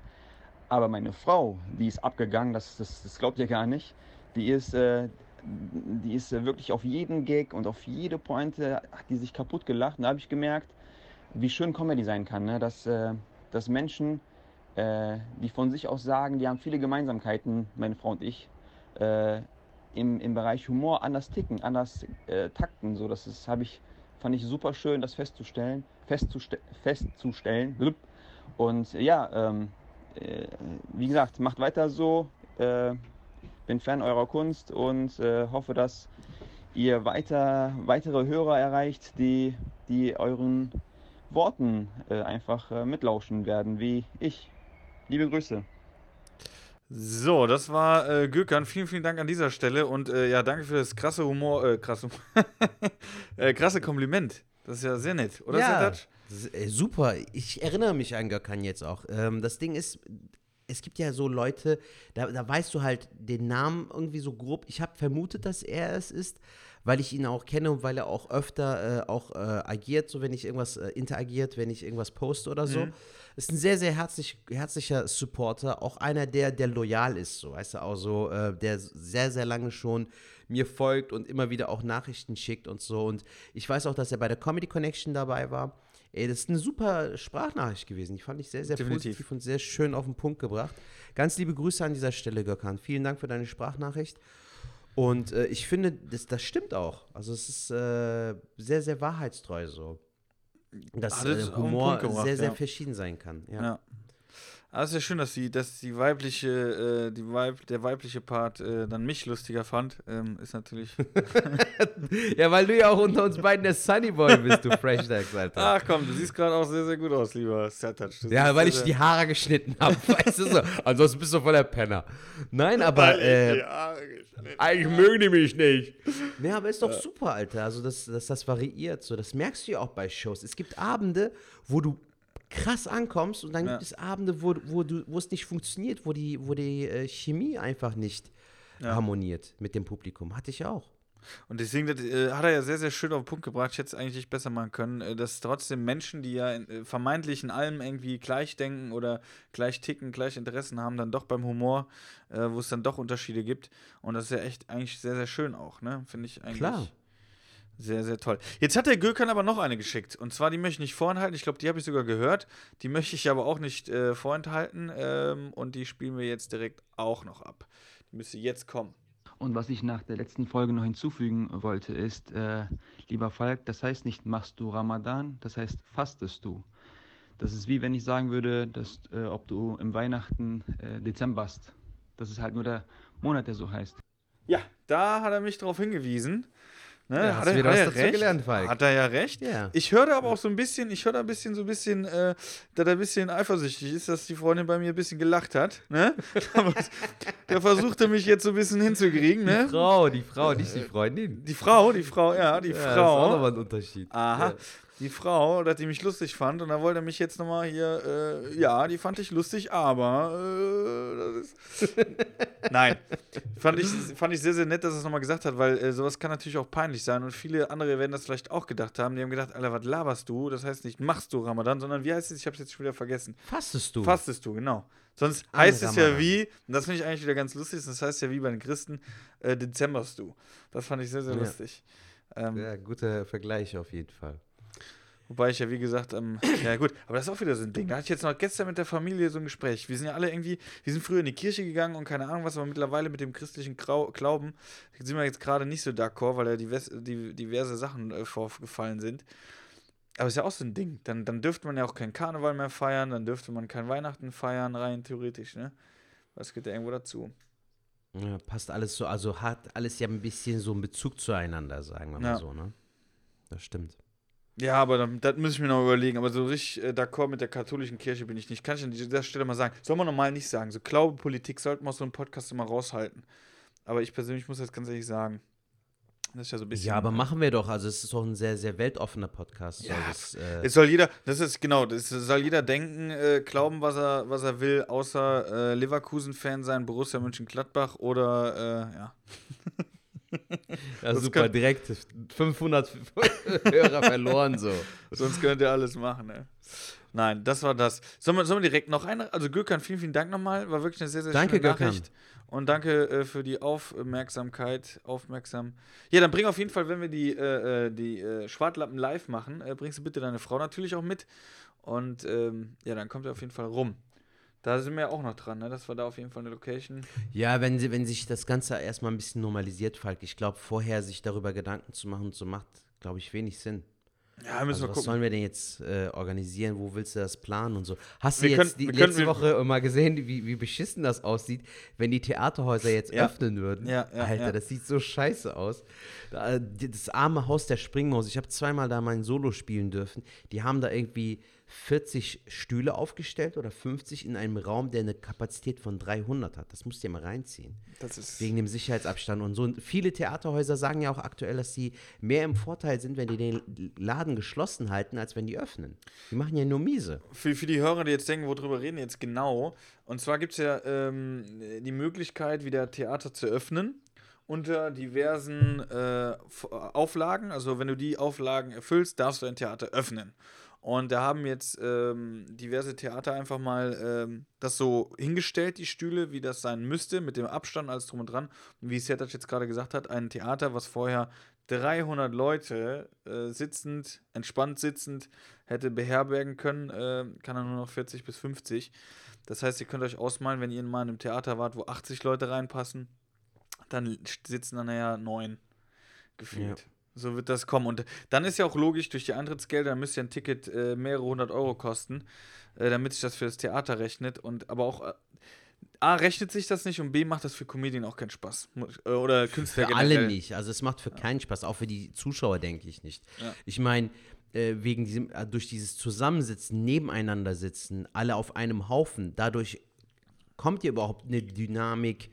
Aber meine Frau, die ist abgegangen, das, das, das glaubt ihr gar nicht. Die ist, äh, die ist äh, wirklich auf jeden Gag und auf jede Pointe hat die sich kaputt gelacht. Und da habe ich gemerkt, wie schön Comedy sein kann, ne? dass, äh, dass Menschen, äh, die von sich aus sagen, die haben viele Gemeinsamkeiten, meine Frau und ich, äh, im, im Bereich Humor anders ticken, anders äh, takten. So, das habe ich, fand ich super schön, das festzustellen, festzuste festzustellen. Und ja, ähm, äh, wie gesagt, macht weiter so. Äh, bin Fan eurer Kunst und äh, hoffe, dass ihr weiter, weitere Hörer erreicht, die, die euren Worten äh, einfach äh, mitlauschen werden, wie ich. Liebe Grüße. So, das war äh, Gökhan. Vielen, vielen Dank an dieser Stelle und äh, ja, danke für das krasse Humor, äh, krasse, (laughs) äh, krasse Kompliment. Das ist ja sehr nett, oder ja, äh, super. Ich erinnere mich an Gökhan jetzt auch. Ähm, das Ding ist, es gibt ja so Leute, da, da weißt du halt den Namen irgendwie so grob. Ich habe vermutet, dass er es ist, weil ich ihn auch kenne und weil er auch öfter äh, auch äh, agiert, so wenn ich irgendwas äh, interagiert, wenn ich irgendwas poste oder so. Ist ein sehr, sehr herzlich, herzlicher Supporter, auch einer, der, der loyal ist, so, weißt du, auch so, äh, der sehr, sehr lange schon mir folgt und immer wieder auch Nachrichten schickt und so. Und ich weiß auch, dass er bei der Comedy Connection dabei war. Ey, das ist eine super Sprachnachricht gewesen. Die fand ich sehr, sehr Definitiv. positiv und sehr schön auf den Punkt gebracht. Ganz liebe Grüße an dieser Stelle, Gökhan. Vielen Dank für deine Sprachnachricht. Und äh, ich finde, das, das stimmt auch. Also es ist äh, sehr, sehr wahrheitstreu so. Dass das äh, Humor gebracht, sehr, sehr ja. verschieden sein kann. Ja. Ja. Aber es ist ja schön, dass die, dass die weibliche, äh, die Weib, der weibliche Part äh, dann mich lustiger fand. Ähm, ist natürlich. (laughs) Ja, weil du ja auch unter uns beiden der Sunny Boy bist, du Freshtags, Alter. Ach komm, du siehst gerade auch sehr, sehr gut aus, lieber Sertac. Ja, weil ich die Haare geschnitten habe, (laughs) weißt du so. Ansonsten bist du voll der Penner. Nein, aber Weil ich äh, die Haare geschnitten eigentlich mögen die mich nicht. Nee, aber ist doch super, Alter. Also, dass, dass das variiert. So, das merkst du ja auch bei Shows. Es gibt Abende, wo du krass ankommst und dann gibt es Abende, wo, wo, du, wo es nicht funktioniert, wo die, wo die äh, Chemie einfach nicht harmoniert mit dem Publikum. Hatte ich auch. Und deswegen das, äh, hat er ja sehr, sehr schön auf den Punkt gebracht. Ich hätte es eigentlich nicht besser machen können, äh, dass trotzdem Menschen, die ja in, äh, vermeintlich in allem irgendwie gleich denken oder gleich ticken, gleich Interessen haben, dann doch beim Humor, äh, wo es dann doch Unterschiede gibt. Und das ist ja echt eigentlich sehr, sehr schön auch, ne? Finde ich eigentlich. Klar. Sehr, sehr toll. Jetzt hat der Gökhan aber noch eine geschickt. Und zwar, die möchte ich nicht vorenthalten. Ich glaube, die habe ich sogar gehört. Die möchte ich aber auch nicht äh, vorenthalten. Ähm, und die spielen wir jetzt direkt auch noch ab. Die müsste jetzt kommen. Und was ich nach der letzten Folge noch hinzufügen wollte, ist, äh, lieber Falk, das heißt nicht machst du Ramadan, das heißt fastest du. Das ist wie wenn ich sagen würde, dass, äh, ob du im Weihnachten äh, Dezemberst. Das ist halt nur der Monat, der so heißt. Ja, da hat er mich drauf hingewiesen. Ne, Ja, hat er, hat er gelernt. Hat er ja recht. Ja. Ich höre aber auch so ein bisschen, ich höre da ein bisschen so ein bisschen, äh, dass er ein bisschen eifersüchtig ist, dass die Freundin bei mir ein bisschen gelacht hat. Ne? (laughs) der versuchte mich jetzt so ein bisschen hinzukriegen. Die Ne? Frau, die Frau, nicht die Freundin. Die Frau, die Frau, ja, die Ja, das ist auch Frau. nochmal ein Unterschied. Aha. Die Frau, dass die mich lustig fand und da wollte er mich jetzt nochmal hier, äh, ja, die fand ich lustig, aber äh, das ist. (laughs) Nein. Fand ich, fand ich sehr, sehr nett, dass er es nochmal gesagt hat, weil äh, sowas kann natürlich auch peinlich sein und viele andere werden das vielleicht auch gedacht haben. Die haben gedacht, Alter, was laberst du? Das heißt nicht machst du Ramadan, sondern wie heißt es? Ich habe es jetzt schon wieder vergessen. Fastest du? Fastest du, genau. Sonst An heißt es ja Ramadan. wie, und das finde ich eigentlich wieder ganz lustig, das heißt ja wie bei den Christen, äh, Dezemberst du. Das fand ich sehr, sehr Ja. lustig. Ähm, Ja, guter Vergleich auf jeden Fall. Wobei ich ja, wie gesagt, ähm, ja gut, aber das ist auch wieder so ein Ding. Da hatte ich jetzt noch gestern mit der Familie so ein Gespräch. Wir sind ja alle irgendwie, wir sind früher in die Kirche gegangen und keine Ahnung was, aber mittlerweile mit dem christlichen Grau Glauben sind wir jetzt gerade nicht so d'accord, weil da divers, die, diverse Sachen äh, vorgefallen sind. Aber ist ja auch so ein Ding. Dann, dann dürfte man ja auch keinen Karneval mehr feiern, dann dürfte man kein Weihnachten feiern, rein theoretisch, ne? Das geht ja irgendwo dazu. Ja, passt alles so, also hat alles ja ein bisschen so einen Bezug zueinander, sagen wir mal Ja. so, ne? Das stimmt. Ja, aber dann, das muss ich mir noch überlegen. Aber so richtig äh, d'accord mit der katholischen Kirche bin ich nicht. Kann ich an dieser Stelle mal sagen. Soll man normal nicht sagen. So Glaube, Politik sollten wir aus so einem Podcast immer raushalten. Aber ich persönlich muss das ganz ehrlich sagen. Das ist ja so ein bisschen. Ja, aber machen wir doch. Also es ist doch ein sehr, sehr weltoffener Podcast. Ja, soll es, äh, Es soll jeder, das ist genau, das soll jeder denken, äh, glauben, was er, was er will, außer äh, Leverkusen-Fan sein, Borussia Mönchengladbach oder äh, ja. (laughs) ja, das super, kann- direkt 500 Hörer verloren so. Sonst könnt ihr alles machen, ne? Nein, das war das. Sollen wir, sollen wir direkt noch eine? Also Gökhan, vielen, vielen Dank nochmal. War wirklich eine sehr, sehr Danke, schöne Gökhan. Nachricht. Und danke äh, für die Aufmerksamkeit. Aufmerksam. Ja, dann bring auf jeden Fall, wenn wir die, äh, äh, die äh, Schwartlappen live machen, äh, bringst du bitte deine Frau natürlich auch mit. Und ähm, ja, dann kommt er auf jeden Fall rum. Da sind wir auch noch dran, ne? Das war da auf jeden Fall eine Location. Ja, wenn, sie, wenn sich das Ganze erstmal ein bisschen normalisiert, Falk. Ich glaube, vorher sich darüber Gedanken zu machen, so macht, glaube ich, wenig Sinn. Ja, müssen Also, wir was gucken. sollen wir denn jetzt äh, organisieren? Wo willst du das planen und so? Hast du Wir jetzt können- die können- letzte wir- Woche mal gesehen, wie, wie beschissen das aussieht, wenn die Theaterhäuser jetzt Ja. öffnen würden? Ja, ja, Alter, das sieht so scheiße aus. Das arme Haus der Springmaus. Ich habe zweimal da mein Solo spielen dürfen. Die haben da irgendwie 40 Stühle aufgestellt oder 50 in einem Raum, der eine Kapazität von 300 hat. Das musst du dir mal reinziehen. Das ist. Wegen dem Sicherheitsabstand und so. Und viele Theaterhäuser sagen ja auch aktuell, dass sie mehr im Vorteil sind, wenn die den Laden geschlossen halten, als wenn die öffnen. Die machen ja nur miese. Für, für die Hörer, die jetzt denken, worüber reden wir jetzt genau. Und zwar gibt es ja ähm, die Möglichkeit, wieder Theater zu öffnen unter diversen äh, Auflagen. Also wenn du die Auflagen erfüllst, darfst du ein Theater öffnen. Und da haben jetzt ähm, diverse Theater einfach mal ähm, das so hingestellt, die Stühle, wie das sein müsste, mit dem Abstand, alles drum und dran. Und wie Sertac jetzt gerade gesagt hat, ein Theater, was vorher 300 Leute äh, sitzend, entspannt sitzend hätte beherbergen können, äh, kann er nur noch 40 bis 50. Das heißt, ihr könnt euch ausmalen, wenn ihr mal in einem Theater wart, wo 80 Leute reinpassen, dann sitzen dann ja neun gefühlt. So wird das kommen. Und dann ist ja auch logisch, durch die Eintrittsgelder dann müsste ja ein Ticket äh, mehrere hundert Euro kosten, äh, damit sich das für das Theater rechnet. Und aber auch äh, A, rechnet sich das nicht und B, macht das für Comedien auch keinen Spaß. Äh, Oder Künstler Für alle generell. nicht. Also es macht für keinen Spaß, auch für die Zuschauer denke ich nicht. Ja. Ich meine, äh, wegen diesem, äh, durch dieses Zusammensitzen, nebeneinander sitzen, alle auf einem Haufen, dadurch kommt ja überhaupt eine Dynamik,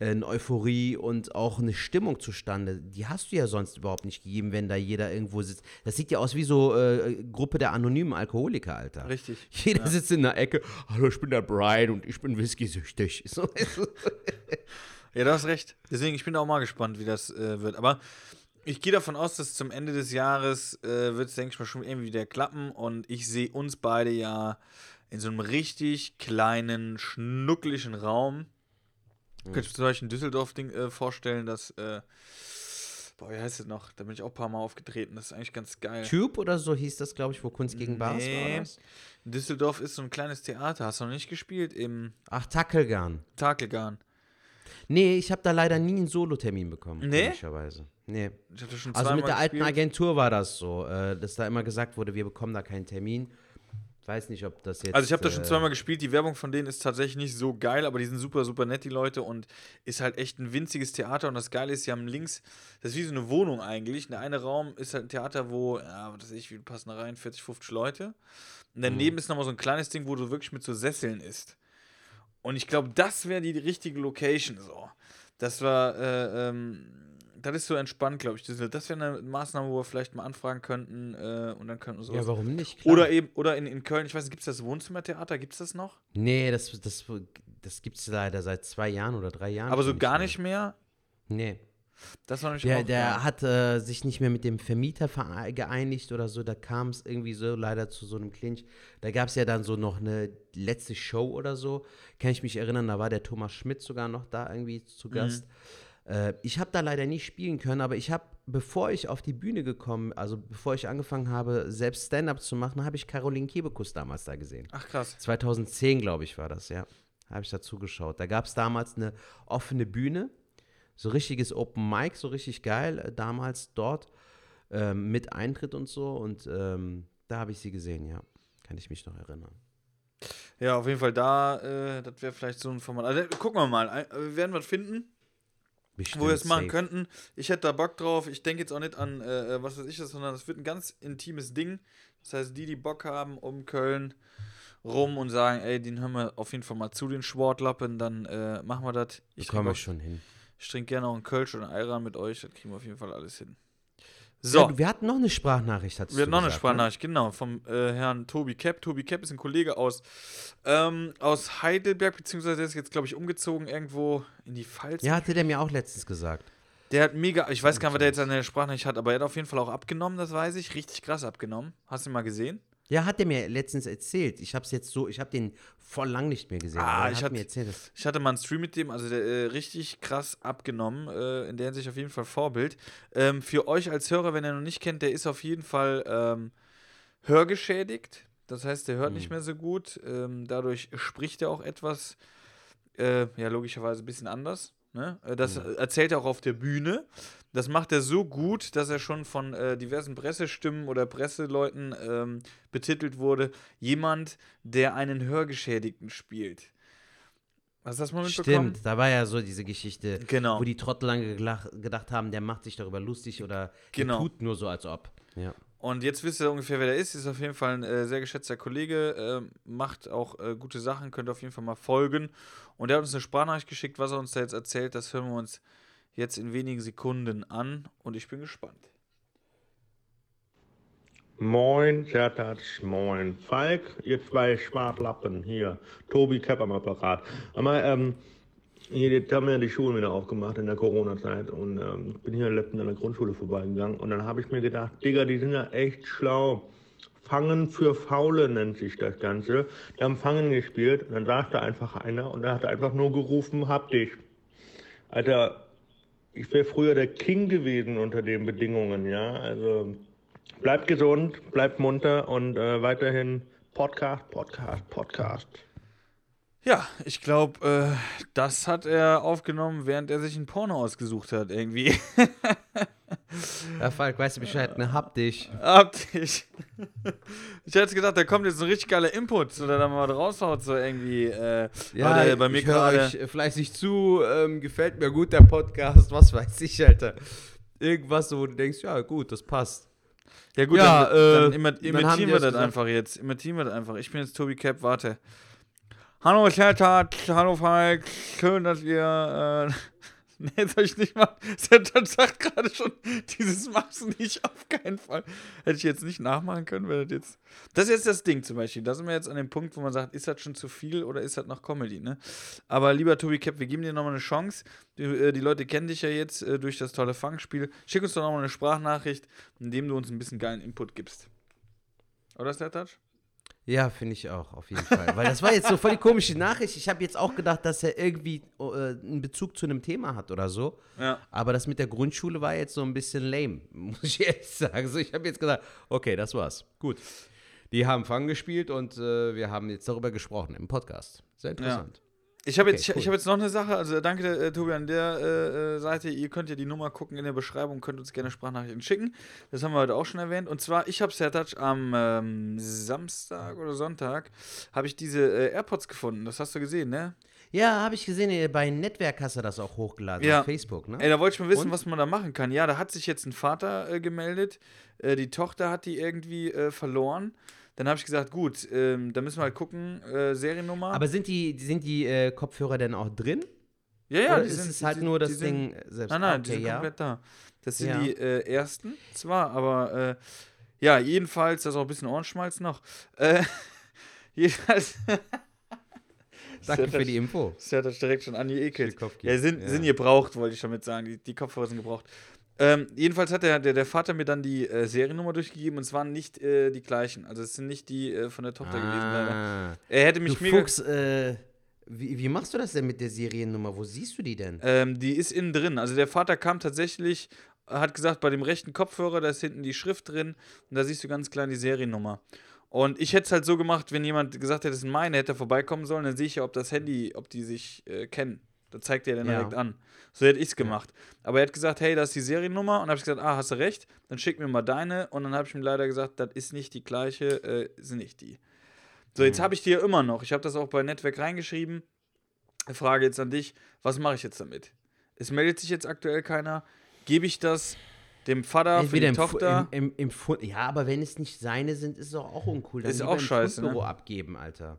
eine Euphorie und auch eine Stimmung zustande. Die hast du ja sonst überhaupt nicht gegeben, wenn da jeder irgendwo sitzt. Das sieht ja aus wie so äh, Gruppe der anonymen Alkoholiker, Alter. Richtig. Jeder sitzt in der Ecke, hallo, ich bin der Brian und ich bin Whisky-süchtig. (laughs) So? Ja, du hast recht. Deswegen, ich bin auch mal gespannt, wie das äh, wird. Aber ich gehe davon aus, dass zum Ende des Jahres äh, wird es, denke ich mal, schon irgendwie wieder klappen. Und ich sehe uns beide ja in so einem richtig kleinen, schnucklichen Raum. Mhm. Könnte ich mir zum Beispiel ein Düsseldorf-Ding äh, vorstellen, dass, äh, boah, wie heißt es noch? Da bin ich auch ein paar Mal aufgetreten. Das ist eigentlich ganz geil. Tube oder so hieß das, glaube ich, wo Kunst gegen Bars war. Nee. Oder was? Düsseldorf ist so ein kleines Theater. Hast du noch nicht gespielt? Im Ach, Tackelgarn. Takelgarn. Nee, ich habe da leider nie einen Solotermin bekommen, Nee? komischerweise. Nee. Ich hatte schon Also mit der alten gespielt. Agentur war das so, äh, dass da immer gesagt wurde, wir bekommen da keinen Termin. Weiß nicht, ob das jetzt. Also ich habe da schon äh, zweimal gespielt, die Werbung von denen ist tatsächlich nicht so geil, aber die sind super, super nett, die Leute, und ist halt echt ein winziges Theater. Und das Geile ist, sie haben links, das ist wie so eine Wohnung eigentlich. Der eine Raum ist halt ein Theater, wo, ja, was weiß ich, wie passen da rein, 40, 50 Leute. Und daneben ist nochmal so ein kleines Ding, wo du wirklich mit so Sesseln isst. Und ich glaube, das wäre die richtige Location so. Das war, äh, ähm, das ist so entspannt, glaube ich. Das das wäre eine Maßnahme, wo wir vielleicht mal anfragen könnten äh, und dann könnten wir sowas Ja, warum nicht? Klar. oder eben, oder in, in Köln, ich weiß nicht, gibt es das Wohnzimmertheater? Gibt es das noch? Nee, das, das, das gibt es leider seit zwei Jahren oder drei Jahren. Aber so gar mehr. nicht mehr? Nee. Das war nämlich Der, auch der hat äh, sich nicht mehr mit dem Vermieter geeinigt oder so. Da kam es irgendwie so leider zu so einem Clinch. Da gab es ja dann so noch eine letzte Show oder so. Kann ich mich erinnern, da war der Thomas Schmidt sogar noch da irgendwie zu Mhm. Äh, ich habe da leider nicht spielen können, aber ich habe, bevor ich auf die Bühne gekommen, also bevor ich angefangen habe, selbst Stand-up zu machen, habe ich Caroline Kebekus damals da gesehen. Ach krass. 2010, glaube ich, war das, ja. Habe ich da zugeschaut. Da gab es damals eine offene Bühne, so richtiges Open Mic, so richtig geil, äh, damals dort ähm, mit Eintritt und so. Und ähm, da habe ich sie gesehen, ja. Kann ich mich noch erinnern. Ja, auf jeden Fall da, äh, das wäre vielleicht so ein Format. Also, gucken wir mal. Äh, Wir werden was finden, Bestimmt wo wir es machen safe. könnten. Ich hätte da Bock drauf. Ich denke jetzt auch nicht an, äh, äh, was weiß ich, das, sondern es wird ein ganz intimes Ding. Das heißt, die, die Bock haben, um Köln rum und sagen, ey, den hören wir auf jeden Fall mal zu, den Schwartlappen, dann äh, machen wir das. Ich trinke schon hin. ich trink gerne auch einen Kölsch oder einen Ayran mit euch. Das kriegen wir auf jeden Fall alles hin. So. Ja, wir hatten noch eine Sprachnachricht, hattest Wir hatten noch eine ne? Sprachnachricht, genau, vom äh, Herrn Tobi Kepp. Tobi Kepp ist ein Kollege aus, ähm, aus Heidelberg, beziehungsweise der ist jetzt, glaube ich, umgezogen irgendwo in die Pfalz. Ja, hatte der mir auch letztens gesagt. Der hat mega, ich weiß gar nicht, was der jetzt an der Sprachnachricht hat, aber er hat auf jeden Fall auch abgenommen, das weiß ich. Richtig krass abgenommen. Hast du ihn mal gesehen? Ja, hat der mir letztens erzählt. Ich habe es jetzt so, ich habe den voll lang nicht mehr gesehen. Ah, er ich hat erzählt, Ich hatte mal einen Stream mit dem, also der äh, richtig krass abgenommen, äh, in der Hinsicht auf jeden Fall Vorbild. Ähm, für euch als Hörer, wenn ihr noch nicht kennt, der ist auf jeden Fall ähm, hörgeschädigt. Das heißt, der hört nicht mehr so gut. Ähm, dadurch spricht er auch etwas, äh, ja, logischerweise ein bisschen anders. Ne? Äh, Das erzählt er auch auf der Bühne. Das macht er so gut, dass er schon von äh, diversen Pressestimmen oder Presseleuten ähm, betitelt wurde. Jemand, der einen Hörgeschädigten spielt. Hast du das mal mitbekommen? Stimmt, da war ja so diese Geschichte, Genau. wo die Trottel lange gedacht haben, der macht sich darüber lustig oder Genau. tut nur so, als ob. Ja. Und jetzt wisst ihr ungefähr, wer der ist. Ist auf jeden Fall ein äh, sehr geschätzter Kollege, äh, macht auch äh, gute Sachen, könnt auf jeden Fall mal folgen. Und er hat uns eine Sprachnachricht geschickt, was er uns da jetzt erzählt. Das hören wir uns jetzt in wenigen Sekunden an und ich bin gespannt. Moin, Sertatsch, moin. Falk, ihr zwei Schwartlappen hier. Tobi Kepp am Apparat. Aber, ähm, hier, jetzt haben wir ja die Schulen wieder aufgemacht in der Corona-Zeit und ähm, bin hier letztens an der Grundschule vorbeigegangen und dann habe ich mir gedacht, Digga, die sind ja echt schlau. Fangen für Faule nennt sich das Ganze. Die haben Fangen gespielt und dann saß da einfach einer und der hat einfach nur gerufen, hab dich. Alter, ich wäre früher der King gewesen unter den Bedingungen, ja. Also bleibt gesund, bleibt munter und äh, weiterhin Podcast, Podcast, Podcast. Ja, ich glaube, äh, das hat er aufgenommen, während er sich ein Porno ausgesucht hat, irgendwie. (laughs) Ja, Falk, weißt du Bescheid, ne? Hab dich. Habt ich. (laughs) Ich hätte gedacht, da kommt jetzt ein richtig geiler Input, oder da mal raushaut, so irgendwie. Äh, Ja, oder bei mir ich höre gerade. euch fleißig zu, ähm, gefällt mir gut der Podcast, was weiß ich, Alter. Irgendwas so, wo du denkst, ja gut, das passt. Ja, gut, Ja, dann, dann äh, immer, dann imitieren haben die wir das das gesagt. einfach jetzt. Imitieren wir das einfach. Ich bin jetzt Tobi Cap, warte. Hallo Sertat, hallo Falk, schön, dass ihr. Äh, nee, jetzt soll ich nicht mal. (laughs) Sertat sagt gerade schon, dieses machst du nicht, (laughs) auf keinen Fall. Hätte ich jetzt nicht nachmachen können, wenn das jetzt. Das ist jetzt das Ding zum Beispiel. Da sind wir jetzt an dem Punkt, wo man sagt, ist das schon zu viel oder ist das noch Comedy, ne? Aber lieber Tobi Cap, wir geben dir nochmal eine Chance. Die, äh, die Leute kennen dich ja jetzt äh, durch das tolle Fangspiel. Schick uns doch nochmal eine Sprachnachricht, indem du uns ein bisschen geilen Input gibst. Oder Sertat? Ja, finde ich auch, auf jeden Fall. Weil das war jetzt so voll die komische Nachricht. Ich habe jetzt auch gedacht, dass er irgendwie äh, einen Bezug zu einem Thema hat oder so. Ja. Aber das mit der Grundschule war jetzt so ein bisschen lame, (laughs) muss ich ehrlich sagen. So, ich habe jetzt gesagt, okay, das war's. Gut. Die haben Fang gespielt und äh, wir haben jetzt darüber gesprochen im Podcast. Sehr interessant. Ich habe Okay, jetzt, cool. ich hab jetzt noch eine Sache, also danke äh, Tobi an der äh, äh, Seite. Ihr könnt ja die Nummer gucken in der Beschreibung, könnt uns gerne Sprachnachrichten schicken. Das haben wir heute auch schon erwähnt. Und zwar, ich habe Sertac am ähm, Samstag oder Sonntag, habe ich diese äh, AirPods gefunden. Das hast du gesehen, ne? Ja, habe ich gesehen, äh, bei Netzwerk hast du das auch hochgeladen Ja. auf Facebook, ne? Ey, da wollte ich mal wissen, Und? was man da machen kann. Ja, da hat sich jetzt ein Vater äh, gemeldet. Äh, die Tochter hat die irgendwie äh, verloren. Dann habe ich gesagt, gut, ähm, da müssen wir halt gucken, äh, Seriennummer. Aber sind die, sind die äh, Kopfhörer denn auch drin? ja, ja, Oder die ist sind, es halt die, nur das sind, Ding selbst? Nein, nein, okay, die sind ja. komplett da. Das sind Ja. die äh, ersten zwar, aber äh, ja, jedenfalls, da ist auch ein bisschen Ohrenschmalz noch. Äh, (laughs) jedenfalls. (laughs) Danke für die Info. Sertac direkt schon angeekelt. Ja, sind, Ja. sind gebraucht, wollte ich damit sagen. Die, die Kopfhörer sind gebraucht. Ähm, jedenfalls hat der, der, der Vater mir dann die äh, Seriennummer durchgegeben und es waren nicht äh, die gleichen. Also es sind nicht die äh, von der Tochter gewesen. Leider. Ah. Er hätte Du mich mega. Fuchs, äh, wie, wie machst du das denn mit der Seriennummer? Wo siehst du die denn? Ähm, die ist innen drin. Also der Vater kam tatsächlich, hat gesagt, bei dem rechten Kopfhörer, da ist hinten die Schrift drin und da siehst du ganz klein die Seriennummer. Und ich hätte es halt so gemacht, wenn jemand gesagt hätte, das sind meine, hätte er vorbeikommen sollen, dann sehe ich ja, ob das Handy, ob die sich äh, kennen. Da zeigt er dann Ja. direkt an. So hätte ich es gemacht. Aber er hat gesagt, hey, das ist die Seriennummer. Und dann habe ich gesagt, ah, hast du recht, dann schick mir mal deine. Und dann habe ich ihm leider gesagt, das ist nicht die gleiche, äh, ist nicht die. So, jetzt habe ich die ja immer noch. Ich habe das auch bei Netzwerk reingeschrieben. Frage jetzt an dich, was mache ich jetzt damit? Es meldet sich jetzt aktuell keiner. Gebe ich das dem Vater für die Tochter? Im, im, im. Ja, aber wenn es nicht seine sind, ist es auch uncool. Dann Ist auch scheiße, ne? Abgeben, Alter.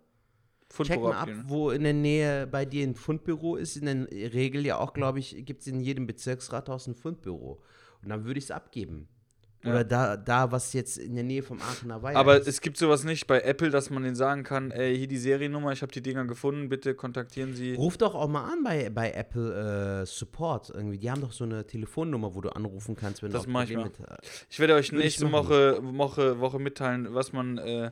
Check Fundbüro mal ab, abgeben. wo in der Nähe bei dir ein Fundbüro ist. In der Regel ja auch, glaube ich, gibt es in jedem Bezirksrathaus ein Fundbüro. Und dann würde ich es abgeben. Oder Ja. da, da, was jetzt in der Nähe vom Aachener Weiher Aber ist. es gibt sowas nicht bei Apple, dass man denen sagen kann, ey, hier die Seriennummer, ich habe die Dinger gefunden, bitte kontaktieren Sie. Ruf doch auch mal an bei, bei Apple äh, Support irgendwie. Die haben doch so eine Telefonnummer, wo du anrufen kannst, wenn Das du auch mach ich mal. mit, Ich werde euch nächste. Woche, Woche, Woche mitteilen, was man äh,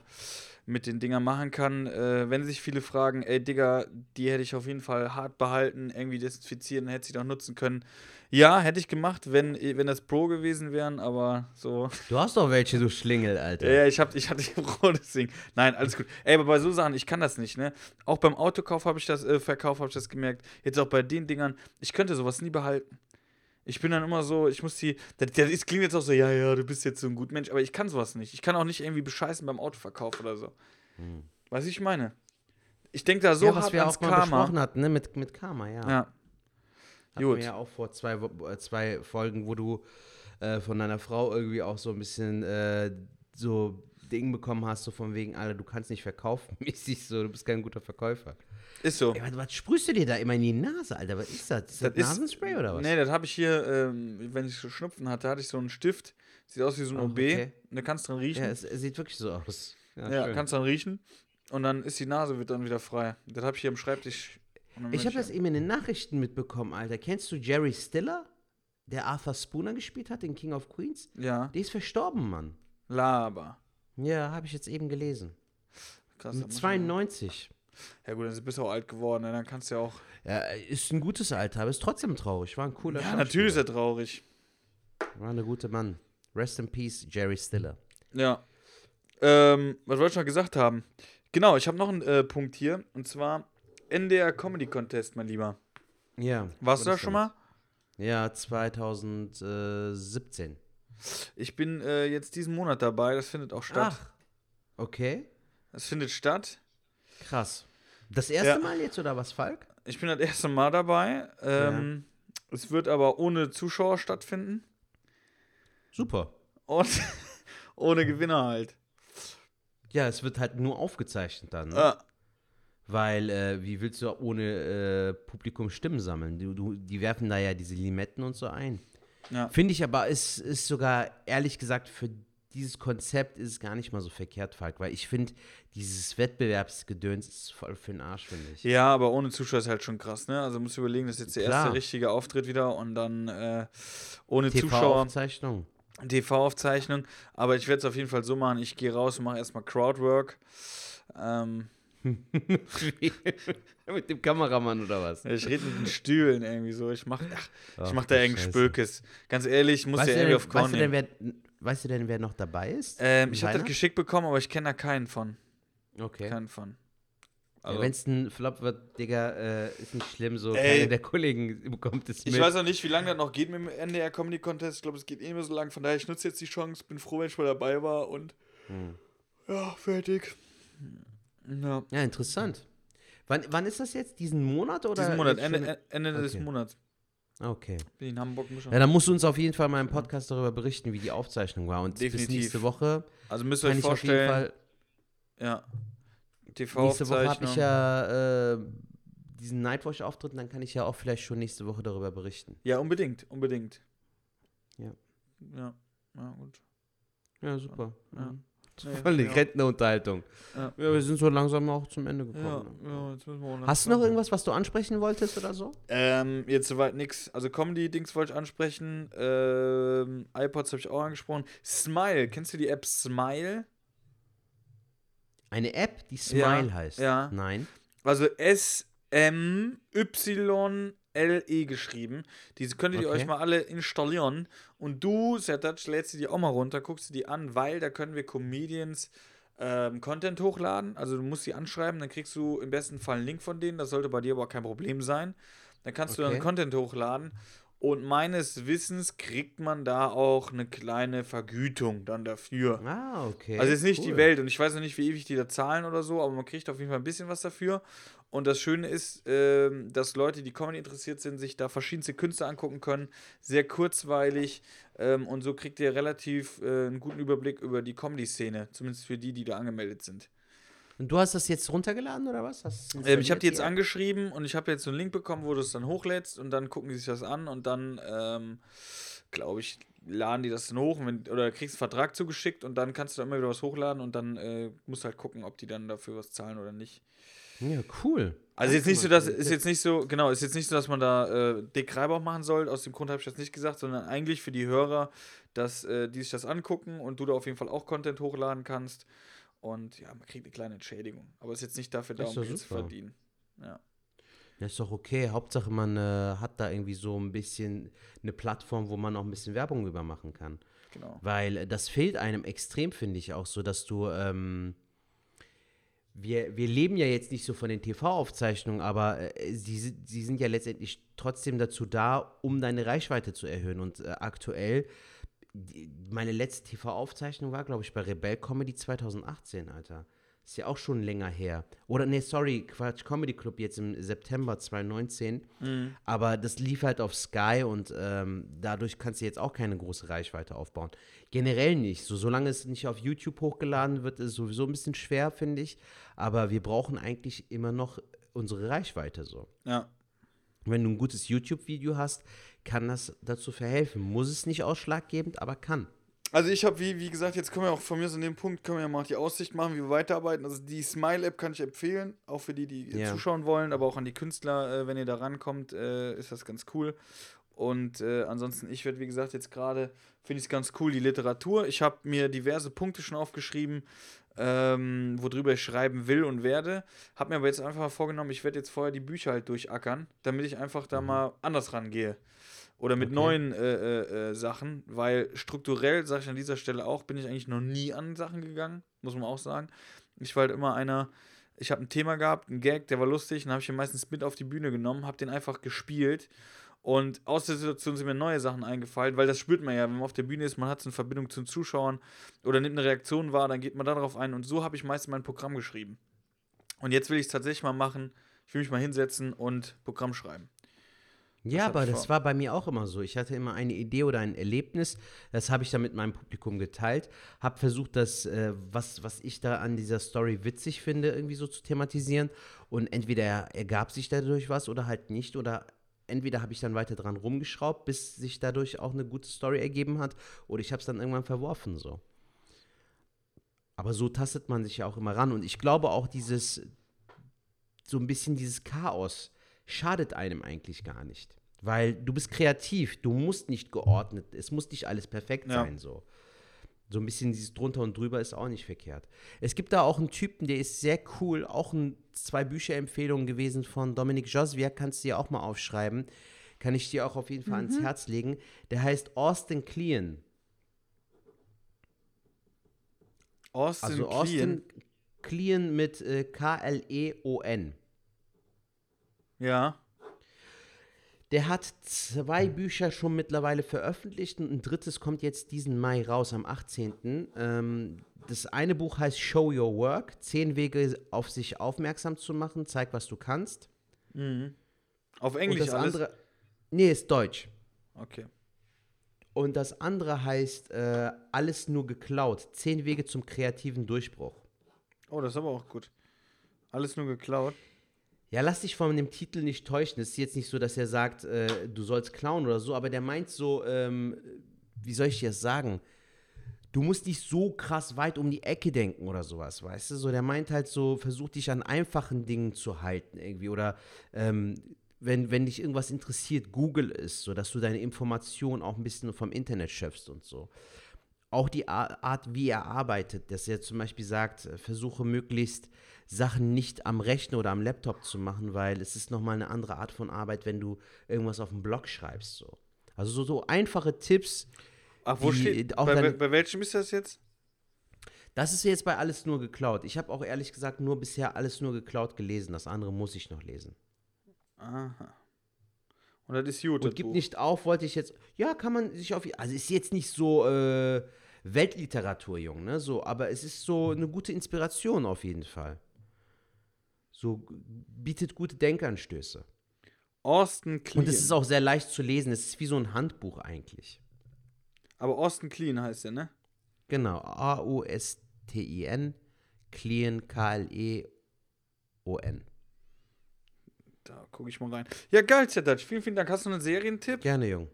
mit den Dingern machen kann. Äh, wenn sich viele fragen, ey Digga, die hätte ich auf jeden Fall hart behalten, irgendwie desinfizieren, hätte sie doch nutzen können. Ja, hätte ich gemacht, wenn, wenn das Pro gewesen wären, aber so. Du hast doch welche, du Schlingel, Alter. Ja, ich, hab, ich hatte die (laughs) Pro, deswegen. Nein, alles gut. Ey, aber bei so Sachen, ich kann das nicht, ne? Auch beim Autokauf habe ich das, äh, Verkauf habe ich das gemerkt. Jetzt auch bei den Dingern, ich könnte sowas nie behalten. Ich bin dann immer so, ich muss die. Das, klingt jetzt auch so, ja, ja, du bist jetzt so ein gut Mensch, aber ich kann sowas nicht. Ich kann auch nicht irgendwie bescheißen beim Autoverkauf oder so. Weißt du, wie ich meine? Ich denke da so ja, was hart wir ans auch mal Karma. besprochen hatten, ne? Mit, mit Karma, ja. Ja. Hatten Gut. wir ja auch vor zwei, äh, zwei Folgen, wo du äh, von deiner Frau irgendwie auch so ein bisschen äh, so Ding bekommen hast, so von wegen, Alter, du kannst nicht verkaufen, (laughs) mäßig so, du bist kein guter Verkäufer. Ist so. Ey, was, was sprühst du dir da immer in die Nase, Alter? Was ist das? Ist das, ist- Nasenspray oder was? Nee, das habe ich hier, ähm, wenn ich so Schnupfen hatte, hatte ich so einen Stift. Sieht aus wie so ein Oh, OB. okay. Und da kannst du dran riechen. Ja, es, es sieht wirklich so aus. Ja, Ja, kannst dran riechen. Und dann ist die Nase wird dann wieder frei. Das habe ich hier am Schreibtisch. Ich habe das eben in den Nachrichten mitbekommen, Alter. Kennst du Jerry Stiller, der Arthur Spooner gespielt hat, den King of Queens? Ja, Der ist verstorben, Mann. Laber. Ja, habe ich jetzt eben gelesen. Krass. Mit da muss ich 92. Ja, gut, dann bist du auch alt geworden. ne? Dann kannst du ja auch. Ja, ist ein gutes Alter, aber ist trotzdem traurig. War ein cooler Ja, natürlich ist er traurig. War eine gute Mann. Rest in Peace, Jerry Stiller. Ja. Ähm, was wollte ich noch gesagt haben? Genau, ich habe noch einen äh, Punkt hier. Und zwar NDR Comedy Contest, mein Lieber. Ja. Warst du da schon mal? Ja, 2017. Ich bin äh, jetzt diesen Monat dabei. Das findet auch statt. Ach. Okay. Das findet statt. Krass. Das erste Ja. Mal jetzt oder was, Falk? Ich bin das erste Mal dabei. Ähm, Es wird aber ohne Zuschauer stattfinden. Super. Und (laughs) ohne Gewinner halt. Ja, es wird halt nur aufgezeichnet dann. Ne? Ja. Weil, äh, wie willst du ohne äh, Publikum Stimmen sammeln? Du, du, die werfen da ja diese Limetten und so ein. Ja. Finde ich aber, ist, ist sogar, ehrlich gesagt, für dieses Konzept ist gar nicht mal so verkehrt, Falk. Weil ich finde, dieses Wettbewerbsgedöns ist voll für den Arsch, finde ich. Ja, aber ohne Zuschauer ist halt schon krass, ne? Also musst du überlegen, das ist jetzt der Klar. erste richtige Auftritt wieder und dann äh, ohne Zuschauer. TV-Aufzeichnung. TV-Aufzeichnung. Aber ich werde es auf jeden Fall so machen. Ich gehe raus und mache erstmal Crowdwork. Ähm, (laughs) Mit dem Kameramann oder was? ich rede mit den Stühlen irgendwie so. Ich mache ach, ich Ach, mach da irgendein Scheiße. Spökes. Ganz ehrlich, ich muss Weißt, ja irgendwie auf weißt, Korn du denn, wer, weißt du denn, wer noch dabei ist? Ähm, ich habe das geschickt bekommen, aber ich kenne da keinen von. Okay. Keinen von. Ja, Also, Wenn es ein Flop wird, Digga, äh, ist nicht schlimm, so Ey. keiner der Kollegen bekommt es mit. ich weiß auch nicht, wie lange das noch geht mit dem NDR Comedy Contest. Ich glaube, es geht eh immer so lang. Von daher, ich nutze jetzt die Chance. Bin froh, wenn ich mal dabei war und Hm. ja, fertig. Ja. Ja, interessant. Wann, wann ist das jetzt? Diesen Monat oder? Diesen Monat, Ende, Ende des Okay. Monats. Okay. Bin in Hamburg. schon- Ja, dann musst du uns auf jeden Fall mal im Podcast darüber berichten, wie die Aufzeichnung war. Und bis Definitiv. nächste Woche Also müsst ihr euch ich auf jeden vorstellen, Fall. ja. Nächste Woche habe ich ja äh, diesen Nightwatch-Auftritt, dann kann ich ja auch vielleicht schon nächste Woche darüber berichten. Ja, unbedingt, unbedingt. Ja. Ja, ja gut. Ja, super. Ja. Mhm. Nee, (laughs) Voll die ja. Rentenunterhaltung. Ja. Ja, wir sind so langsam auch zum Ende gekommen. ja, jetzt müssen wir auch Hast du noch irgendwas, was du ansprechen wolltest oder so? Ähm, jetzt soweit nix. Also Comedy-Dings wollte ich ansprechen. Ähm, iPods habe ich auch angesprochen. Smile, kennst du die App Smile? Eine App, die Smile Ja, heißt. ja. Nein. Also S-M-Y-L-E geschrieben. Diese könntet ihr Okay. euch mal alle installieren. Und du, Sertac, lädst sie die auch mal runter, guckst du die an, weil da können wir Comedians ähm, Content hochladen. Also du musst sie anschreiben, dann kriegst du im besten Fall einen Link von denen. Das sollte bei dir aber auch kein Problem sein. Dann kannst du Okay. dann Content hochladen. Und meines Wissens kriegt man da auch eine kleine Vergütung dann dafür. Ah, okay. Also jetzt nicht die cool. Welt und ich weiß noch nicht, wie ewig die da zahlen oder so, aber man kriegt auf jeden Fall ein bisschen was dafür. Und das Schöne ist, ähm, dass Leute, die Comedy interessiert sind, sich da verschiedenste Künste angucken können. Sehr kurzweilig ähm, und so kriegt ihr relativ äh, einen guten Überblick über die Comedy-Szene, zumindest für die, die da angemeldet sind. Und du hast das jetzt runtergeladen oder was? Ähm, ich habe die jetzt angeschrieben und ich habe jetzt so einen Link bekommen, wo du es dann hochlädst und dann gucken die sich das an und dann, ähm, glaube ich, laden die das dann hoch wenn, oder kriegst einen Vertrag zugeschickt und dann kannst du da immer wieder was hochladen und dann äh, musst du halt gucken, ob die dann dafür was zahlen oder nicht. Ja, cool. Also jetzt nicht so, dass ist jetzt nicht so, genau, ist jetzt nicht so, dass man da äh, dick Reibauch machen soll. Aus dem Grund habe ich das nicht gesagt, sondern eigentlich für die Hörer, dass äh, die sich das angucken und du da auf jeden Fall auch Content hochladen kannst. Und ja, man kriegt eine kleine Entschädigung. Aber ist jetzt nicht dafür da, um Geld zu verdienen. Ja. Ja, ist doch okay. Hauptsache, man äh, hat da irgendwie so ein bisschen eine Plattform, wo man auch ein bisschen Werbung über machen kann. Genau. Weil äh, das fehlt einem extrem, finde ich auch so, dass du. Ähm, wir, wir leben ja jetzt nicht so von den TV-Aufzeichnungen, aber äh, sie, si- sie sind ja letztendlich trotzdem dazu da, um deine Reichweite zu erhöhen. Und äh, aktuell, die, meine letzte TV-Aufzeichnung war, glaube ich, bei Rebell Comedy 2018, Alter. Ist ja auch schon länger her. Oder, nee, sorry, Quatsch, Comedy Club jetzt im September 2019. Mhm. Aber das lief halt auf Sky und ähm, dadurch kannst du jetzt auch keine große Reichweite aufbauen. Generell nicht. So, solange es nicht auf YouTube hochgeladen wird, ist es sowieso ein bisschen schwer, finde ich. Aber wir brauchen eigentlich immer noch unsere Reichweite so. Ja. Wenn du ein gutes YouTube-Video hast, kann das dazu verhelfen. Muss es nicht ausschlaggebend, aber kann. Also ich habe, wie, wie gesagt, jetzt können wir auch von mir so an dem Punkt, können wir ja mal die Aussicht machen, wie wir weiterarbeiten. Also die Smile-App kann ich empfehlen, auch für die, die Ja. zuschauen wollen, aber auch an die Künstler, äh, wenn ihr da rankommt, äh, ist das ganz cool. Und äh, ansonsten, ich werde, wie gesagt, jetzt gerade, finde ich es ganz cool, die Literatur. Ich habe mir diverse Punkte schon aufgeschrieben, ähm, worüber ich schreiben will und werde. Habe mir aber jetzt einfach mal vorgenommen, ich werde jetzt vorher die Bücher halt durchackern, damit ich einfach da mal anders rangehe. Oder mit Okay. neuen äh, äh, äh, Sachen, weil strukturell, sage ich an dieser Stelle auch, bin ich eigentlich noch nie an Sachen gegangen, muss man auch sagen. Ich war halt immer einer, ich habe ein Thema gehabt, einen Gag, der war lustig, dann habe ich ihn meistens mit auf die Bühne genommen, habe den einfach gespielt und aus der Situation sind mir neue Sachen eingefallen, weil das spürt man ja, wenn man auf der Bühne ist, man hat so eine Verbindung zu den Zuschauern oder nimmt eine Reaktion wahr, dann geht man darauf ein und so habe ich meistens mein Programm geschrieben. Und jetzt will ich es tatsächlich mal machen, ich will mich mal hinsetzen und Programm schreiben. Ja, aber das war bei mir auch immer so. Ich hatte immer eine Idee oder ein Erlebnis, das habe ich dann mit meinem Publikum geteilt, habe versucht, das, äh, was, was ich da an dieser Story witzig finde, irgendwie so zu thematisieren. Und entweder ergab sich dadurch was oder halt nicht. Oder entweder habe ich dann weiter dran rumgeschraubt, bis sich dadurch auch eine gute Story ergeben hat, oder ich habe es dann irgendwann verworfen so. Aber so tastet man sich ja auch immer ran. Und ich glaube auch dieses, so ein bisschen dieses Chaos schadet einem eigentlich gar nicht. Weil du bist kreativ, du musst nicht geordnet, es muss nicht alles perfekt Ja. sein so. So ein bisschen dieses drunter und drüber ist auch nicht verkehrt. Es gibt da auch einen Typen, der ist sehr cool, auch ein, zwei Bücherempfehlungen gewesen von Dominik Josviak, kannst du dir auch mal aufschreiben. Kann ich dir auch auf jeden Fall ans Herz legen. Der heißt Austin Kleon. Austin Also. Austin Kleon mit äh, K-L-E-O-N. Ja. Der hat zwei Bücher schon mittlerweile veröffentlicht und ein drittes kommt jetzt diesen Mai raus, am 18. Ähm, das eine Buch heißt Show Your Work, zehn Wege auf sich aufmerksam zu machen, zeig, was du kannst. Auf Und Englisch das alles. andere, nee, ist Deutsch. Okay. Und das andere heißt äh, Alles nur geklaut, zehn Wege zum kreativen Durchbruch. Oh, das ist aber auch gut. Alles nur geklaut. Ja, lass dich von dem Titel nicht täuschen. Es ist jetzt nicht so, dass er sagt, äh, du sollst klauen oder so, aber der meint so, ähm, wie soll ich dir das sagen? Du musst nicht so krass weit um die Ecke denken oder sowas, weißt du? So, der meint halt so, versuch dich an einfachen Dingen zu halten irgendwie oder ähm, wenn, wenn dich irgendwas interessiert, Google es, so dass du deine Informationen auch ein bisschen vom Internet schöpfst und so auch die Ar- Art, wie er arbeitet, dass er zum Beispiel sagt, äh, versuche möglichst Sachen nicht am Rechner oder am Laptop zu machen, weil es ist nochmal eine andere Art von Arbeit, wenn du irgendwas auf dem Blog schreibst. So. Also so, so einfache Tipps. Ach, wo Die- steht. Bei, deine- bei, welchem ist das jetzt? Das ist jetzt bei alles nur geklaut. Ich habe auch ehrlich gesagt nur bisher alles nur geklaut gelesen. Das andere muss ich noch lesen. Aha. Und das ist gut. Und das gib Buch. nicht auf, wollte ich jetzt. Ja, kann man sich auf. Also ist jetzt nicht so äh, Weltliteratur, Jung, ne? So, aber es ist so eine gute Inspiration auf jeden Fall. So bietet gute Denkanstöße. Austin Clean. Und es ist auch sehr leicht zu lesen. Es ist wie so ein Handbuch eigentlich. aber Austin Clean heißt der, ne? Genau. A-U-S-T-I-N. Clean, K-L-E-O-N. Da gucke ich mal rein. Ja, geil, Zetac. Vielen, vielen Dank. Hast du einen Serientipp? Gerne, Jung.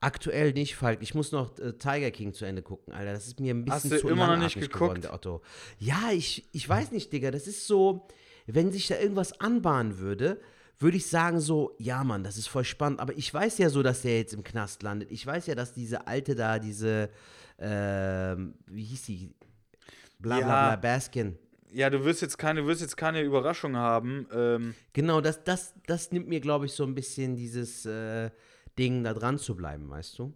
Aktuell nicht, Falk. Ich muss noch äh, Tiger King zu Ende gucken, Alter. Das ist mir ein Hast bisschen du zu immer noch nicht geguckt? geworden, Otto. Ja, ich, ich weiß nicht, Digga. Das ist so, wenn sich da irgendwas anbahnen würde, würde ich sagen so, ja, Mann, das ist voll spannend. Aber ich weiß ja so, dass der jetzt im Knast landet. Ich weiß ja, dass diese alte da, diese, ähm, wie hieß die? Bla bla Ja. bla, Baskin. Ja, du wirst jetzt keine, wirst jetzt keine Überraschung haben. Ähm, Genau, das, das, das nimmt mir, glaube ich, so ein bisschen dieses äh, Ding, da dran zu bleiben, weißt du?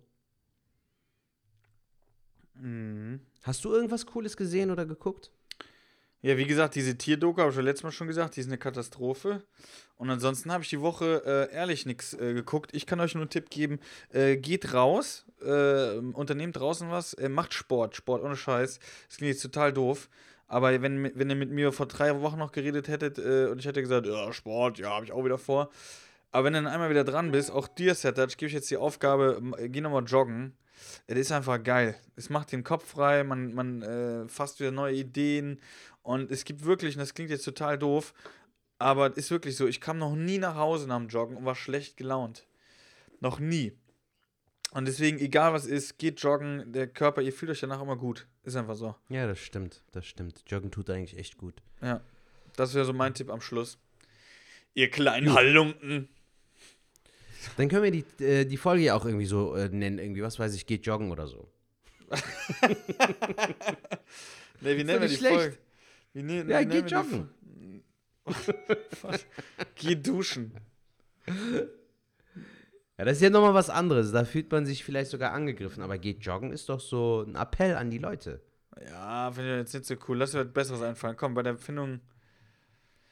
mhm. Hast du irgendwas Cooles gesehen oder geguckt? Ja, wie gesagt, diese Tierdoku habe ich ja letztes Mal schon gesagt, die ist eine Katastrophe. Und ansonsten habe ich die Woche äh, ehrlich nichts äh, geguckt. Ich kann euch nur einen Tipp geben: äh, geht raus, äh, unternehmt draußen was, äh, macht Sport. Sport ohne Scheiß. Das klingt jetzt total doof. Aber wenn, wenn ihr mit mir vor drei Wochen noch geredet hättet äh, und ich hätte gesagt, ja, Sport, ja, habe ich auch wieder vor. Aber wenn du dann einmal wieder dran bist, auch dir, Sertac, gebe ich jetzt die Aufgabe, geh nochmal joggen. Es ist einfach geil. Es macht den Kopf frei, man, man äh, fasst wieder neue Ideen. Und es gibt wirklich, und das klingt jetzt total doof, aber es ist wirklich so, ich kam noch nie nach Hause nach dem Joggen und war schlecht gelaunt. Noch nie. Und deswegen, egal was ist, geht joggen, der Körper, ihr fühlt euch danach immer gut. Ist einfach so. Ja, das stimmt, das stimmt. Joggen tut eigentlich echt gut. Ja. Das wäre so mein Tipp am Schluss. Ihr kleinen Halunken. Dann können wir die, äh, die Folge ja auch irgendwie so äh, nennen, irgendwie, was weiß ich, geht joggen oder so. (laughs) Ne, wie nennen wir die schlecht. Folge? Ne, Ja, die joggen. (laughs) Geh duschen. Ja, das ist ja nochmal was anderes. Da fühlt man sich vielleicht sogar angegriffen. Aber geht joggen ist doch so ein Appell an die Leute. Ja, finde ich jetzt nicht so cool. Lass dir was Besseres einfallen. Komm, bei der Findung.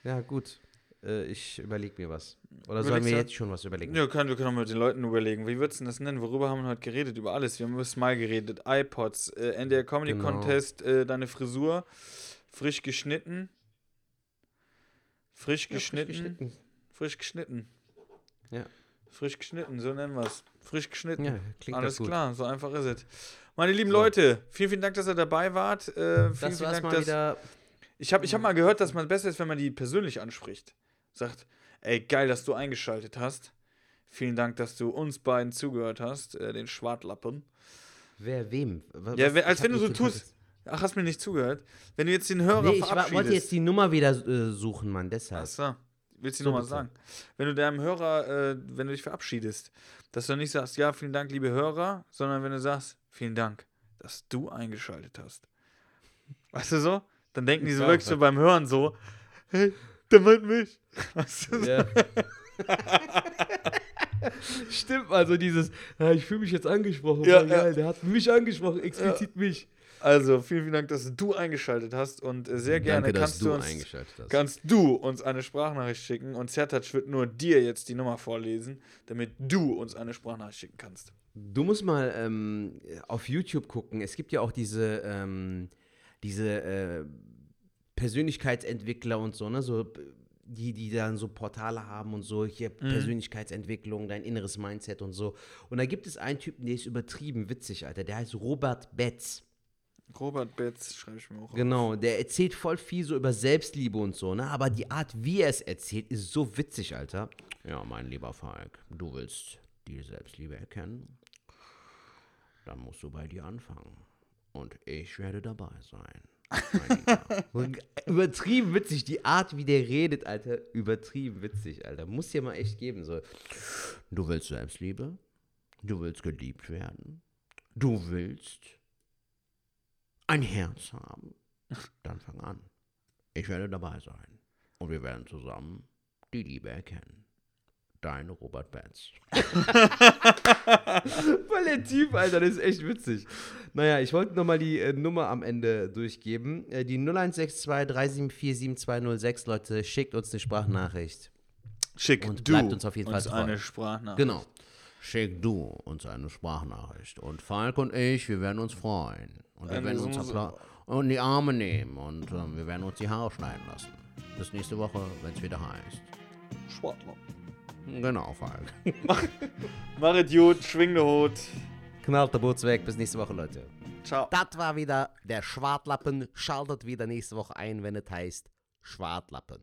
Ja, gut. Äh, ich überlege mir was. Oder Überlegst sollen wir jetzt schon was überlegen? Ja, können, wir können auch mit den Leuten überlegen. Wie würdest du das nennen? Worüber haben wir heute geredet? Über alles. Wir haben über Smile geredet, iPods, äh, NDR Comedy Genau. Contest, äh, deine Frisur, frisch geschnitten. Frisch Ja, frisch geschnitten. geschnitten. Frisch geschnitten. Ja. Frisch geschnitten, so nennen wir es. Frisch geschnitten. Ja, klingt Alles klar, so einfach ist es. Meine lieben So. Leute, vielen, vielen Dank, dass ihr dabei wart. Äh, vielen, Das vielen Dank, mal dass. wieder. Ich habe ich hab mal gehört, dass man besser ist, wenn man die persönlich anspricht. Sagt, ey, geil, dass du eingeschaltet hast. Vielen Dank, dass du uns beiden zugehört hast, äh, den Schwartlappen. Wer wem? Was- Ja, als wenn du so tust. Ach, hast mir nicht zugehört? Wenn du jetzt den Hörer Nee, ich verabschiedest. wollte jetzt die Nummer wieder äh, suchen, Mann, deshalb. Achso, willst du So nochmal bitte. sagen? Wenn du deinem Hörer, äh, wenn du dich verabschiedest, dass du nicht sagst, ja, vielen Dank, liebe Hörer, sondern wenn du sagst, vielen Dank, dass du eingeschaltet hast. Weißt du so? Dann denken die so Ja, wirklich so ja. beim Hören so, hey, der meint mich. Weißt du so? Ja. (laughs) Stimmt, also dieses, ja, ich fühle mich jetzt angesprochen. Ja, ja. der hat mich angesprochen, explizit mich. Also, vielen, vielen Dank, dass du eingeschaltet hast und äh, sehr gerne Danke, kannst du uns kannst du uns eine Sprachnachricht schicken und Zertac wird nur dir jetzt die Nummer vorlesen, damit du uns eine Sprachnachricht schicken kannst. Du musst mal ähm, auf YouTube gucken. Es gibt ja auch diese, ähm, diese äh, Persönlichkeitsentwickler und so, ne? So, die, die dann so Portale haben und so, hier Persönlichkeitsentwicklung, dein inneres Mindset und so. Und da gibt es einen Typen, der ist übertrieben witzig, Alter. Der heißt Robert Betz. Robert Betz, schreibe ich mir auch. auf. Genau, der erzählt voll viel so über Selbstliebe und so, ne? Aber die Art, wie er es erzählt, ist so witzig, Alter. Ja, mein lieber Falk, du willst die Selbstliebe erkennen? Dann musst du bei dir anfangen. Und ich werde dabei sein. (laughs) übertrieben witzig, die Art, wie der redet, Alter. Übertrieben witzig, Alter. Muss dir mal echt geben. So. Du willst Selbstliebe? Du willst geliebt werden? Du willst ein Herz haben? Dann fang an. Ich werde dabei sein. Und wir werden zusammen die Liebe erkennen. Dein Robert Betz. (laughs) Voll der Typ, Alter, das ist echt witzig. Naja, ich wollte nochmal die äh, Nummer am Ende durchgeben. Äh, die 0162 374 7206, Leute, schickt uns eine Sprachnachricht. Schick Und du bleibt uns auf jeden Fall treu. eine Sprachnachricht. Genau. Schick du uns eine Sprachnachricht. Und Falk und ich, wir werden uns freuen. Und wir Eine werden uns Suse. appla- und die Arme nehmen. Und ähm, wir werden uns die Haare schneiden lassen. Bis nächste Woche, wenn es wieder heißt. Sportler. Genau, Falk. Mach es gut, schwing den Hut. Knallt der Boots weg. Bis nächste Woche, Leute. Ciao. Das war wieder der Schwartlappen. Schaltet wieder nächste Woche ein, wenn es heißt Schwartlappen.